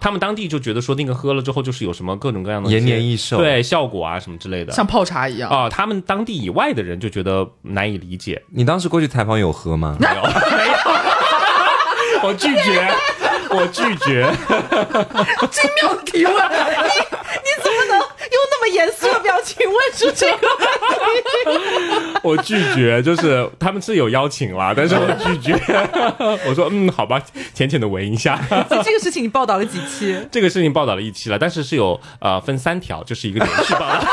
他们当地就觉得说那个喝了之后就是有什么各种各样的延年益寿对效果啊什么之类的像泡茶一样。啊、他们当地以外的人就觉得难以理解，你当时过去采访有喝吗？没有，没有，我拒绝，我拒绝。精妙的提问，你你怎么能用那么严肃的表情问出这个问题？我拒绝，就是他们是有邀请啦，但是我拒绝。我说嗯，好吧，浅浅的闻一下。所以这个事情你报道了几期？这个事情报道了一期了，但是是有呃分三条，就是一个连续报道。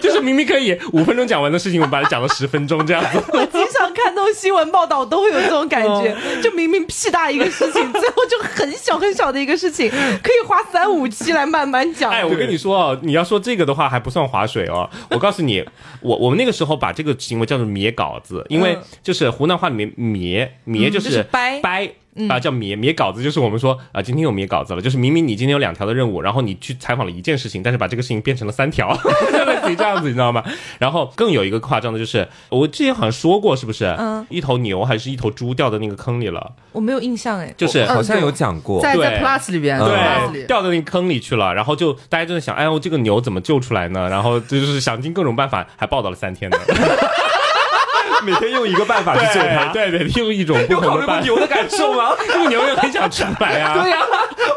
就是明明可以五分钟讲完的事情，我们把它讲了十分钟这样子。新闻报道都会有这种感觉，就明明屁大一个事情，最后就很小很小的一个事情，可以花三五期来慢慢讲。哎，我跟你说哦，你要说这个的话还不算划水哦。我告诉你，我我们那个时候把这个行为叫做灭稿子，因为就是湖南话里面灭灭就是掰掰。啊，叫灭灭稿子，就是我们说啊，今天有灭稿子了，就是明明你今天有两条的任务，然后你去采访了一件事情，但是把这个事情变成了三条，就类似于这样子，你知道吗？然后更有一个夸张的就是，我之前好像说过，是不是？嗯，一头牛还是一头猪掉到那个坑里了，我没有印象哎，就是好像有讲过，在在 Plus 里边对，里。掉到那个坑里去了，然后就大家就在想，哎呦，这个牛怎么救出来呢？然后就是想尽各种办法，还报道了三天呢。每天用一个办法去救它。对对对，用一种不有考虑过同的办法。牛的感受吗？因为牛也很想出来啊，对呀、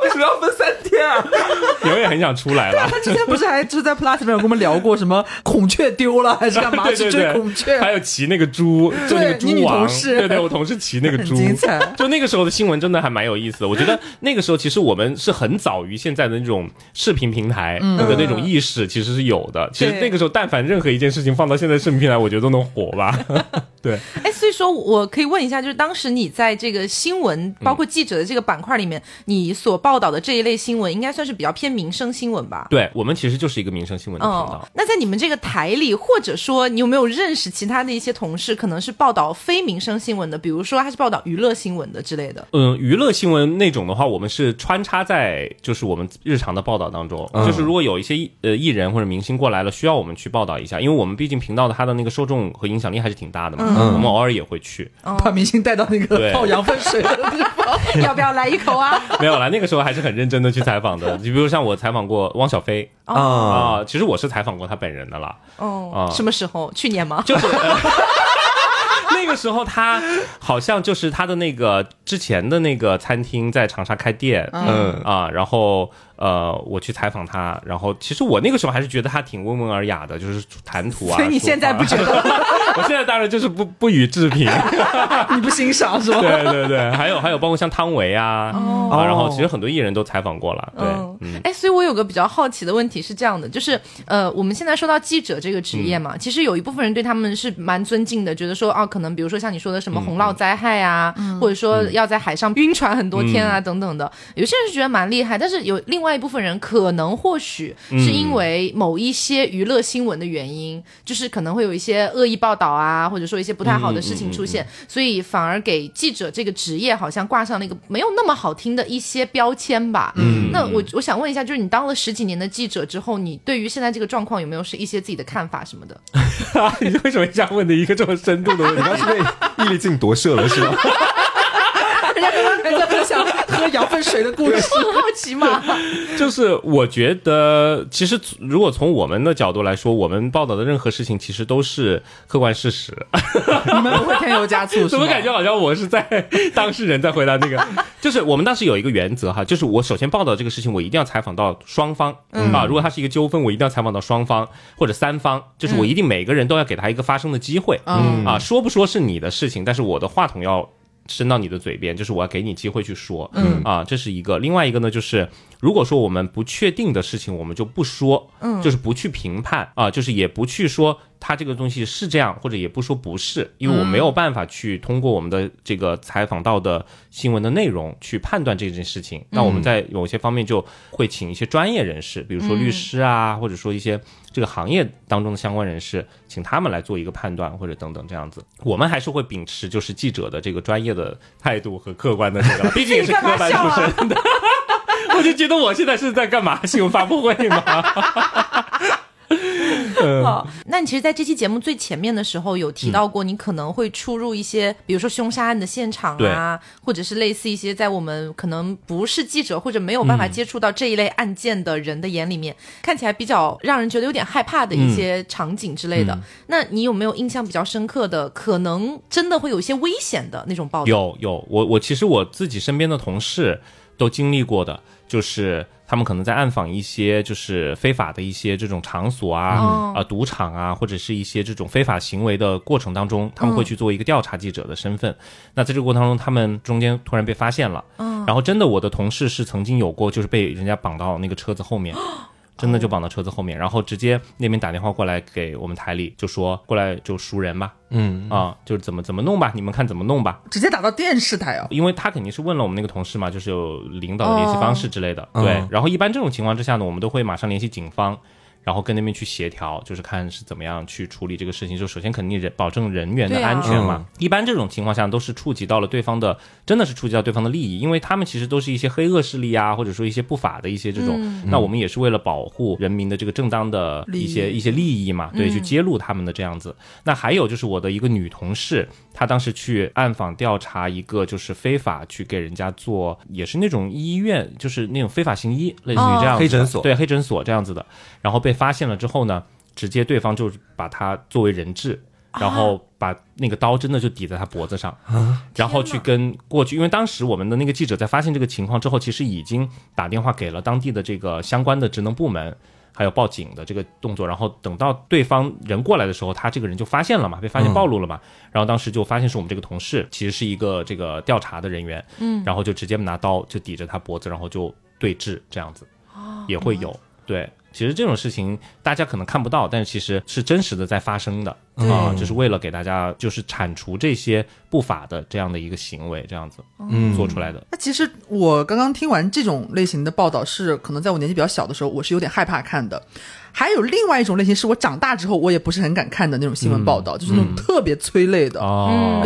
为什么要分三天啊？牛也很想出来了。他之前不是还就是在 Plus 里面有跟我们聊过什么孔雀丢了还是干嘛去追对对对，孔雀？还有骑那个猪，就那个猪你女王，同事对对，我同事骑那个猪，精彩就那个时候的新闻真的还蛮有意思的。我觉得那个时候其实我们是很早于现在的那种视频平台的那种意识，其实是有的。其实那个时候，但凡任何一件事情放到现在视频平台，我觉得都能火吧。对，哎，所以说我可以问一下，就是当时你在这个新闻，包括记者的这个板块里面，你所报道的这一类新闻，应该算是比较偏民生新闻吧？对我们其实就是一个民生新闻的频哦道。，那在你们这个台里，或者说你有没有认识其他的一些同事，可能是报道非民生新闻的，比如说他是报道娱乐新闻的之类的？嗯，娱乐新闻那种的话，我们是穿插在就是我们日常的报道当中。嗯就是如果有一些艺呃艺人或者明星过来了，需要我们去报道一下，因为我们毕竟频道的它的那个受众和影响力还是挺大的嘛。我们偶尔也会去。把明星带到那个泡羊粪水的地方，要不要来一口啊？没有啦，那个时候还是很认真的去采访的。你比如像我采访过汪小菲啊，啊、其实我是采访过他本人的啦。哦啊，什么时候？去年吗？就是、呃那个时候，他好像就是他的那个之前的那个餐厅在长沙开店，嗯啊，然后呃，我去采访他，然后其实我那个时候还是觉得他挺温文尔雅的，就是谈吐啊。所以你现在不觉得？我现在当然就是不不予置评。你不欣赏是吧？对对对，还有还有包括像汤唯啊，啊，然后其实很多艺人都采访过了。对，嗯，哎，所以我有个比较好奇的问题是这样的，就是呃，我们现在说到记者这个职业嘛，其实有一部分人对他们是蛮尊敬的，觉得说啊，可能比如说像你说的什么洪涝灾害啊，或者说要在海上晕船很多天啊等等的，有些人是觉得蛮厉害，但是有另外一部分人可能或许是因为某一些娱乐新闻的原因，就是可能会有一些恶意报道啊，或者说一些不太好的事情出现，所以反而给记者这个职业好像挂上了一个没有那么好听的一些标签吧。嗯，那我我想问一下，就是你当了十几年的记者之后，你对于现在这个状况有没有是一些自己的看法什么的？你为什么这样问的一个这么深度的问题？是被毅力镜夺舍了是吗？人家分享喝羊粪水的故事，很 好奇嘛。就是我觉得，其实如果从我们的角度来说，我们报道的任何事情其实都是客观事实。你们不会添油加醋？怎么感觉好像我是在当事人在回答那个？就是我们当时有一个原则哈，就是我首先报道这个事情，我一定要采访到双方啊。如果它是一个纠纷，我一定要采访到双方或者三方，就是我一定每个人都要给他一个发声的机会啊。说不说是你的事情，但是我的话筒要。伸到你的嘴边，就是我要给你机会去说，嗯。啊，这是一个。另外一个呢，就是如果说我们不确定的事情，我们就不说，嗯，就是不去评判啊，就是也不去说他这个东西是这样，或者也不说不是，因为我没有办法去通过我们的这个采访到的新闻的内容去判断这件事情。那我们在某些方面就会请一些专业人士，比如说律师啊，或者说一些。这个行业当中的相关人士，请他们来做一个判断，或者等等这样子，我们还是会秉持就是记者的这个专业的态度和客观的这个，毕竟也是科班出身的，我就觉得我现在是在干嘛？新闻发布会吗？好，那你其实，在这期节目最前面的时候，有提到过，你可能会出入一些，比如说凶杀案的现场啊，或者是类似一些在我们可能不是记者或者没有办法接触到这一类案件的人的眼里面，看起来比较让人觉得有点害怕的一些场景之类的。那你有没有印象比较深刻的，可能真的会有一些危险的那种报道？有有，我我其实我自己身边的同事都经历过的，就是。他们可能在暗访一些就是非法的一些这种场所啊，啊赌场啊，或者是一些这种非法行为的过程当中，他们会去做一个调查记者的身份。那在这个过程当中，他们中间突然被发现了，然后真的我的同事是曾经有过，就是被人家绑到那个车子后面。真的就绑到车子后面，然后直接那边打电话过来给我们台里，就说过来就赎人吧，嗯。啊，就是怎么怎么弄吧，你们看怎么弄吧，直接打到电视台哦，因为他肯定是问了我们那个同事嘛，就是有领导的联系方式之类的，对，然后一般这种情况之下呢，我们都会马上联系警方。然后跟那边去协调，就是看是怎么样去处理这个事情。就首先肯定人保证人员的安全嘛。一般这种情况下都是触及到了对方的，真的是触及到对方的利益，因为他们其实都是一些黑恶势力啊，或者说一些不法的一些这种。那我们也是为了保护人民的这个正当的一些一些利益嘛，对，去揭露他们的这样子。那还有就是我的一个女同事，她当时去暗访调查一个就是非法去给人家做，也是那种医院，就是那种非法行医，类似于这样黑诊所，对黑诊所这样子的，然后被。发现了之后呢，直接对方就把他作为人质，然后把那个刀真的就抵在他脖子上，然后去跟过去，因为当时我们的那个记者在发现这个情况之后，其实已经打电话给了当地的这个相关的职能部门，还有报警的这个动作，然后等到对方人过来的时候，他这个人就发现了嘛，被发现暴露了嘛，然后当时就发现是我们这个同事，其实是一个这个调查的人员，嗯，然后就直接拿刀就抵着他脖子，然后就对峙这样子，也会有对。其实这种事情大家可能看不到，但是其实是真实的在发生的啊，就是为了给大家就是铲除这些不法的这样的一个行为，这样子嗯做出来的。那其实我刚刚听完这种类型的报道，是可能在我年纪比较小的时候，我是有点害怕看的。还有另外一种类型，是我长大之后我也不是很敢看的那种新闻报道，就是那种特别催泪的，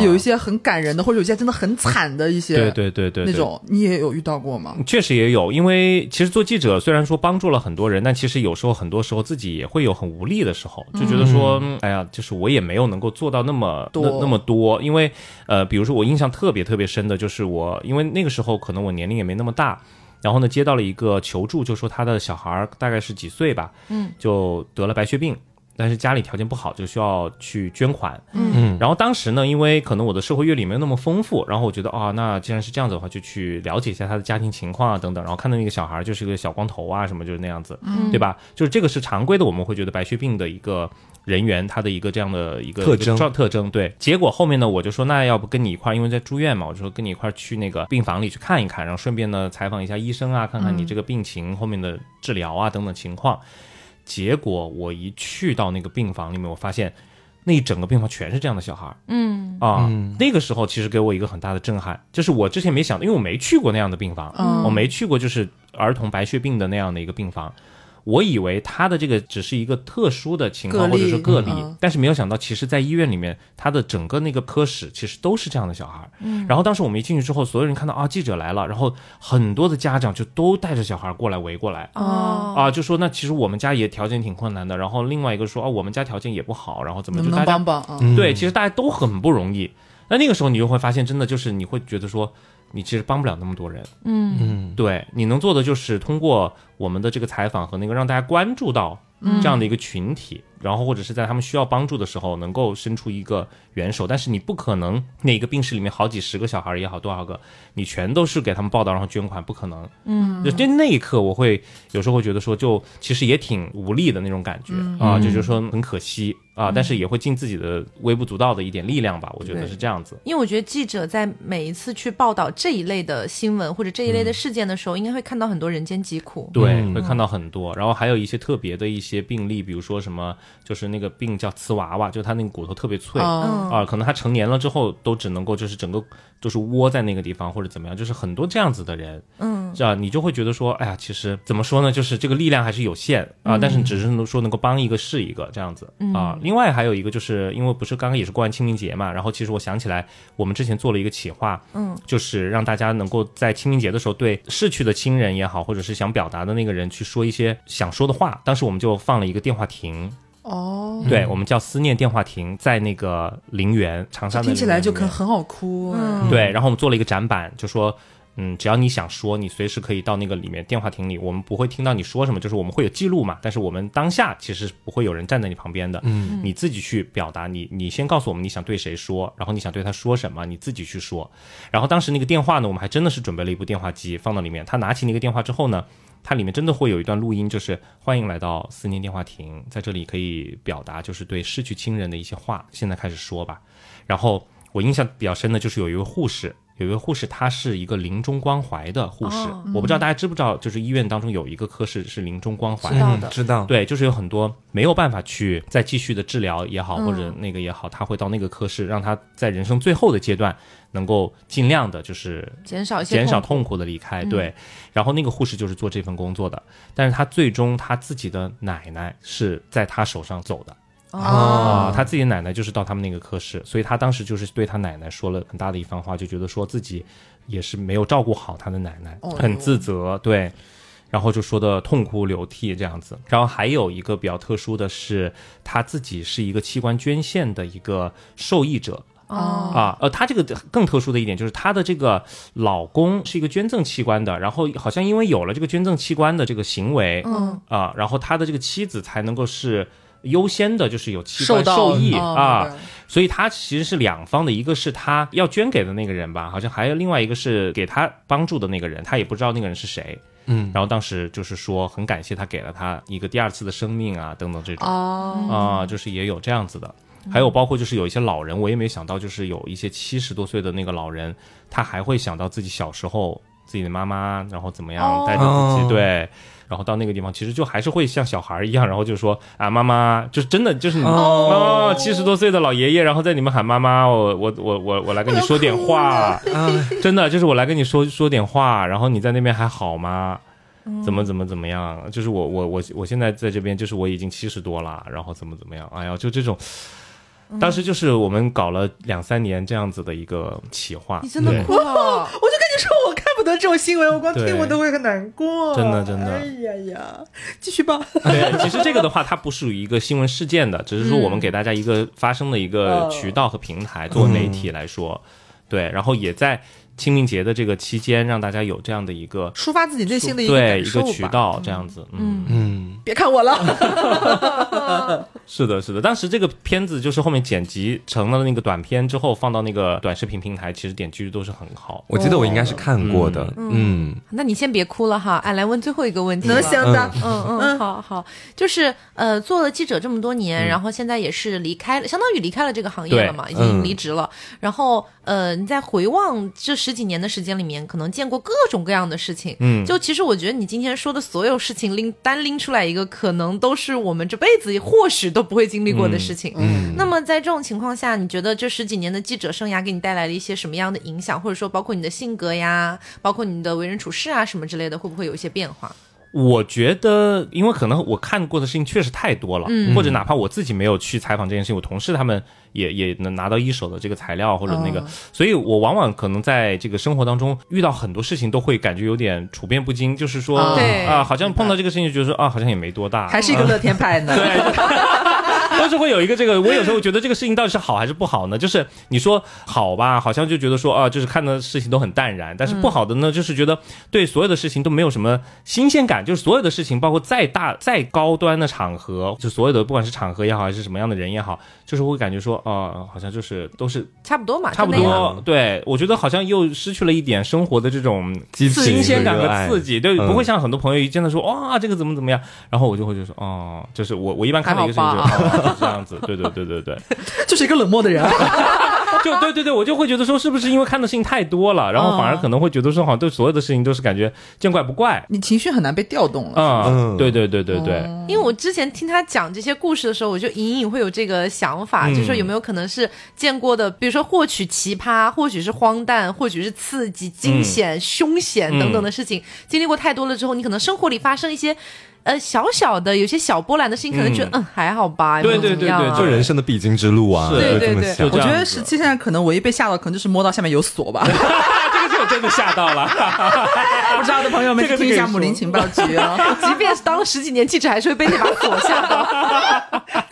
有一些很感人的，或者有些真的很惨的一些，对对对对，那种你也有遇到过吗？确实也有，因为其实做记者虽然说帮助了很多人，但其实有时候很多时候自己也会有很无力的时候，就觉得说，哎呀，就是我也没有能够做到那么多那么多，因为呃，比如说我印象特别特别深的就是我，因为那个时候可能我年龄也没那么大。然后呢，接到了一个求助，就说他的小孩大概是几岁吧，嗯，就得了白血病，但是家里条件不好，就需要去捐款。嗯然后当时呢，因为可能我的社会阅历没有那么丰富，然后我觉得啊，那既然是这样子的话，就去了解一下他的家庭情况啊等等。然后看到那个小孩就是个小光头啊什么，就是那样子，对吧？就是这个是常规的，我们会觉得白血病的一个人员他的一个这样的一个特征状特征。对，结果后面呢，我就说那要不跟你一块儿，因为在住院嘛，我就说跟你一块儿去那个病房里去看一看，然后顺便呢采访一下医生啊，看看你这个病情后面的治疗啊等等情况。结果我一去到那个病房里面，我发现那一整个病房全是这样的小孩儿。嗯啊，那个时候其实给我一个很大的震撼，就是我之前没想到，因为我没去过那样的病房，嗯我没去过就是儿童白血病的那样的一个病房。我以为他的这个只是一个特殊的情况，或者是个例，嗯但是没有想到，其实，在医院里面，他的整个那个科室其实都是这样的小孩。嗯，然后当时我们一进去之后，所有人看到啊，记者来了，然后很多的家长就都带着小孩过来围过来。哦啊，就说那其实我们家也条件挺困难的，然后另外一个说啊，我们家条件也不好，然后怎么就大家对，其实大家都很不容易。那那个时候你就会发现，真的就是你会觉得说，你其实帮不了那么多人。嗯嗯对，你能做的就是通过我们的这个采访和那个让大家关注到这样的一个群体，然后或者是在他们需要帮助的时候能够伸出一个援手。但是你不可能那个病室里面好几十个小孩也好，多少个，你全都是给他们报道然后捐款，不可能。嗯就就那一刻，我会有时候会觉得说，就其实也挺无力的那种感觉、啊，就就是说很可惜啊，但是也会尽自己的微不足道的一点力量吧，我觉得是这样子。因为我觉得记者在每一次去报道这一类的新闻或者这一类的事件的时候，应该会看到很多人间疾苦。对，嗯会看到很多，然后还有一些特别的一些病例，比如说什么，就是那个病叫瓷娃娃，就他那个骨头特别脆。哦啊，可能他成年了之后都只能够就是整个就是窝在那个地方或者怎么样，就是很多这样子的人，嗯，这样你就会觉得说，哎呀，其实怎么说呢，就是这个力量还是有限啊，但是只是能说能够帮一个是一个这样子啊。另外还有一个就是因为不是刚刚也是过完清明节嘛，然后其实我想起来，我们之前做了一个企划，嗯，就是让大家能够在清明节的时候对逝去的亲人也好，或者是想表达的那个人去说一些想说的话。当时我们就放了一个电话亭，哦，对我们叫思念电话亭，在那个陵园长沙的听起来就可可很好哭。嗯哎对，然后我们做了一个展板，就说，嗯，只要你想说，你随时可以到那个里面电话亭里，我们不会听到你说什么，就是我们会有记录嘛，但是我们当下其实不会有人站在你旁边的，嗯，你自己去表达，你你先告诉我们你想对谁说，然后你想对他说什么，你自己去说。然后当时那个电话呢，我们还真的是准备了一部电话机放到里面，他拿起那个电话之后呢。它里面真的会有一段录音，就是欢迎来到思念电话亭，在这里可以表达就是对逝去亲人的一些话。现在开始说吧。然后我印象比较深的就是有一位护士，有一个护士，她是一个临终关怀的护士。哦我不知道大家知不知道，就是医院当中有一个科室是临终关怀知道的。嗯。知道，对，就是有很多没有办法去再继续的治疗也好，嗯。或者那个也好，他会到那个科室，让他在人生最后的阶段能够尽量的，就是减少减少痛痛苦的离开。嗯。对，然后那个护士就是做这份工作的，但是他最终他自己的奶奶是在他手上走的。苦啊、哦，他自己的奶奶就是到他们那个科室，所以他当时就是对他奶奶说了很大的一番话，就觉得说自己也是没有照顾好他的奶奶，哦很自责，对，然后就说的痛哭流涕这样子。然后还有一个比较特殊的是，他自己是一个器官捐献的一个受益者，哦。啊，呃，她这个更特殊的一点就是她的这个老公是一个捐赠器官的，然后好像因为有了这个捐赠器官的这个行为，嗯。啊，然后他的这个妻子才能够是优先的，就是有器官受益哦啊，所以他其实是两方的，一个是他要捐给的那个人吧，好像还有另外一个是给他帮助的那个人，他也不知道那个人是谁。嗯，然后当时就是说很感谢他给了他一个第二次的生命啊，等等这种。哦，啊、就是也有这样子的。还有包括就是有一些老人，我也没想到，就是有一些七十多岁的那个老人，他还会想到自己小时候自己的妈妈，然后怎么样哦带着自己、哦对，然后到那个地方，其实就还是会像小孩一样，然后就说啊妈妈，就是真的就是你哦哦七十多岁的老爷爷，然后在你们喊妈妈，我我我我我来跟你说点话，哎，真的就是我来跟你说说点话，然后你在那边还好吗？怎么怎么怎么样？就是我我我我现在在这边，就是我已经七十多了，然后怎么怎么样？哎呀，就这种，当时就是我们搞了两三年这样子的一个企划，你真的对哭了，我就跟你说，我得这种新闻，我光听我都会很难过。真的真的。哎呀呀，继续吧。对，其实这个的话，它不属于一个新闻事件的，只是说我们给大家一个发声的一个渠道和平台，作为媒体来说，对，然后也在清明节的这个期间，让大家有这样的一个抒发自己内心的一个对一个渠道，这样子，嗯，嗯，别看我了，是的，是的。当时这个片子就是后面剪辑成了那个短片之后，放到那个短视频平台，其实点击率都是很好。我记得我应该是看过的，嗯，那你先别哭了哈，俺来问最后一个问题。能行的。嗯。嗯，好好，就是呃，做了记者这么多年，然后现在也是离开了，相当于离开了这个行业了嘛，已经离职了。然后呃，你在回望这十几年的时间里面，可能见过各种各样的事情。嗯就其实我觉得你今天说的所有事情，拎单拎出来一个，可能都是我们这辈子或许都不会经历过的事情。嗯，那么在这种情况下，你觉得这十几年的记者生涯给你带来了一些什么样的影响，或者说包括你的性格呀，包括你的为人处事啊什么之类的，会不会有一些变化？我觉得，因为可能我看过的事情确实太多了，嗯。或者哪怕我自己没有去采访这件事情，我同事他们也也能拿到一手的这个材料或者那个，所以我往往可能在这个生活当中遇到很多事情，都会感觉有点处变不惊，就是说啊好像碰到这个事情就觉得说啊，好像也没多大，还是一个乐天派呢。都是会有一个这个，我有时候觉得这个事情到底是好还是不好呢？就是你说好吧，好像就觉得说啊，就是看的事情都很淡然；但是不好的呢，就是觉得对所有的事情都没有什么新鲜感，就是所有的事情，包括再大再高端的场合，就所有的不管是场合也好，还是什么样的人也好，就是会感觉说啊，好像就是都是差不多嘛，差不。多。对我觉得好像又失去了一点生活的这种新鲜感和刺激，对，嗯不会像很多朋友一见到说哇这个怎么怎么样，然后我就会就说哦，就是我我一般看到一个事情就这样子，对对对对对，就是一个冷漠的人。就对对对，我就会觉得说是不是因为看的事情太多了，然后反而可能会觉得说好像对所有的事情都是感觉见怪不怪。你情绪很难被调动了。啊、嗯对对对对对，因为我之前听他讲这些故事的时候，我就隐隐会有这个想法，嗯就是说有没有可能是见过的，比如说获取奇葩，或许是荒诞，或许是刺激、惊险、凶险等等的事情，经历过太多了之后，你可能生活里发生一些。呃，小小的有些小波澜的事情，可能觉得嗯还好吧，对对对对就人生的必经之路啊，对对对。我觉得十七现在可能唯一被吓到，可能就是摸到下面有锁吧。这个是我真的吓到了。不知道的朋友们这个去听一下母林情报局哦。即便是当了十几年记者，还是会被那把锁吓到。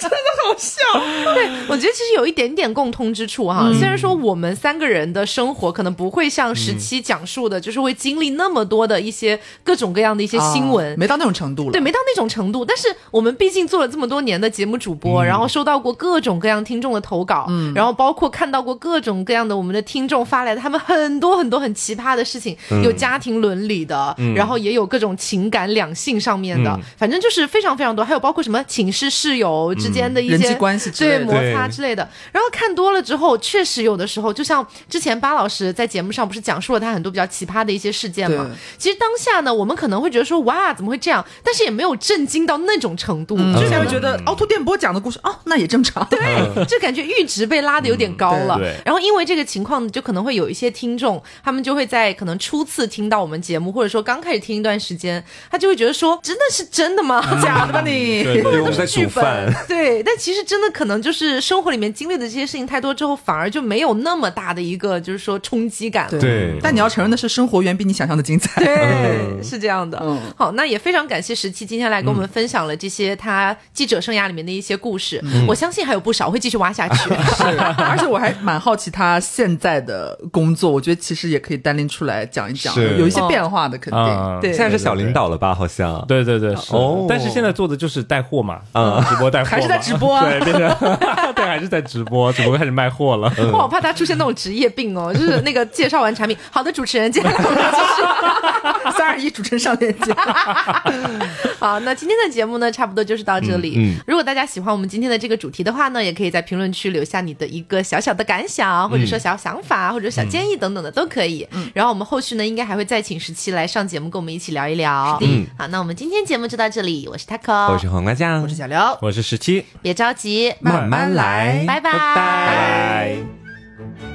好笑。对，我觉得其实有一点点共通之处哈。虽然说我们三个人的生活可能不会像十七讲述的，就是会经历那么多的一些各种各样的一些新闻。啊没到那种程度了。对，没到那种程度，但是我们毕竟做了这么多年的节目主播，然后收到过各种各样听众的投稿，然后包括看到过各种各样的我们的听众发来的他们很多很多很奇葩的事情，有家庭伦理的，然后也有各种情感两性上面的，反正就是非常非常多，还有包括什么寝室室友之间的一些、人际关系之类的对摩擦之类的。然后看多了之后，确实有的时候，就像之前巴老师在节目上不是讲述了他很多比较奇葩的一些事件嘛？其实当下呢，我们可能会觉得说哇，怎么会这样？但是也没有震惊到那种程度，嗯，就是会觉得凹凸电波讲的故事哦，那也正常。对，就感觉阈值被拉的有点高了。嗯对对然后因为这个情况，就可能会有一些听众，他们就会在可能初次听到我们节目，或者说刚开始听一段时间，他就会觉得说，真的是真的吗？假的吧你？对对，我们在剧煮饭本，对，但其实真的可能就是生活里面经历的这些事情太多之后，反而就没有那么大的一个就是说冲击感了。对但你要承认的是，生活远比你想象的精彩。对，是这样的。嗯好，那也非常感谢十七今天来跟我们分享了这些他记者生涯里面的一些故事，嗯我相信还有不少会继续挖下去。是，而且我还蛮好奇他现在的工作，我觉得其实也可以单拎出来讲一讲，是有一些变化的肯定。啊，对现在是小领导了吧？好像。对对对，是哦但是现在做的就是带货嘛，嗯直播带货，还是在直播啊对，变成对，还是在直播，只不过开始卖货了。我好怕他出现那种职业病哦，就是那个介绍完产品，好的，主持人，接下来我们继续。三二一，主持人上链接。好，那今天的节目呢，差不多就是到这里。嗯嗯如果大家喜欢我们今天的这个主题的话呢，也可以在评论区留下你的一个小小的感想，或者说小想法，或者小建议等等的都可以。然后我们后续呢，应该还会再请十七来上节目，跟我们一起聊一聊。嗯好，那我们今天节目就到这里，我是 Taco，我是黄瓜酱，我是小刘，我是十七，别着急，慢慢来，拜拜拜拜拜。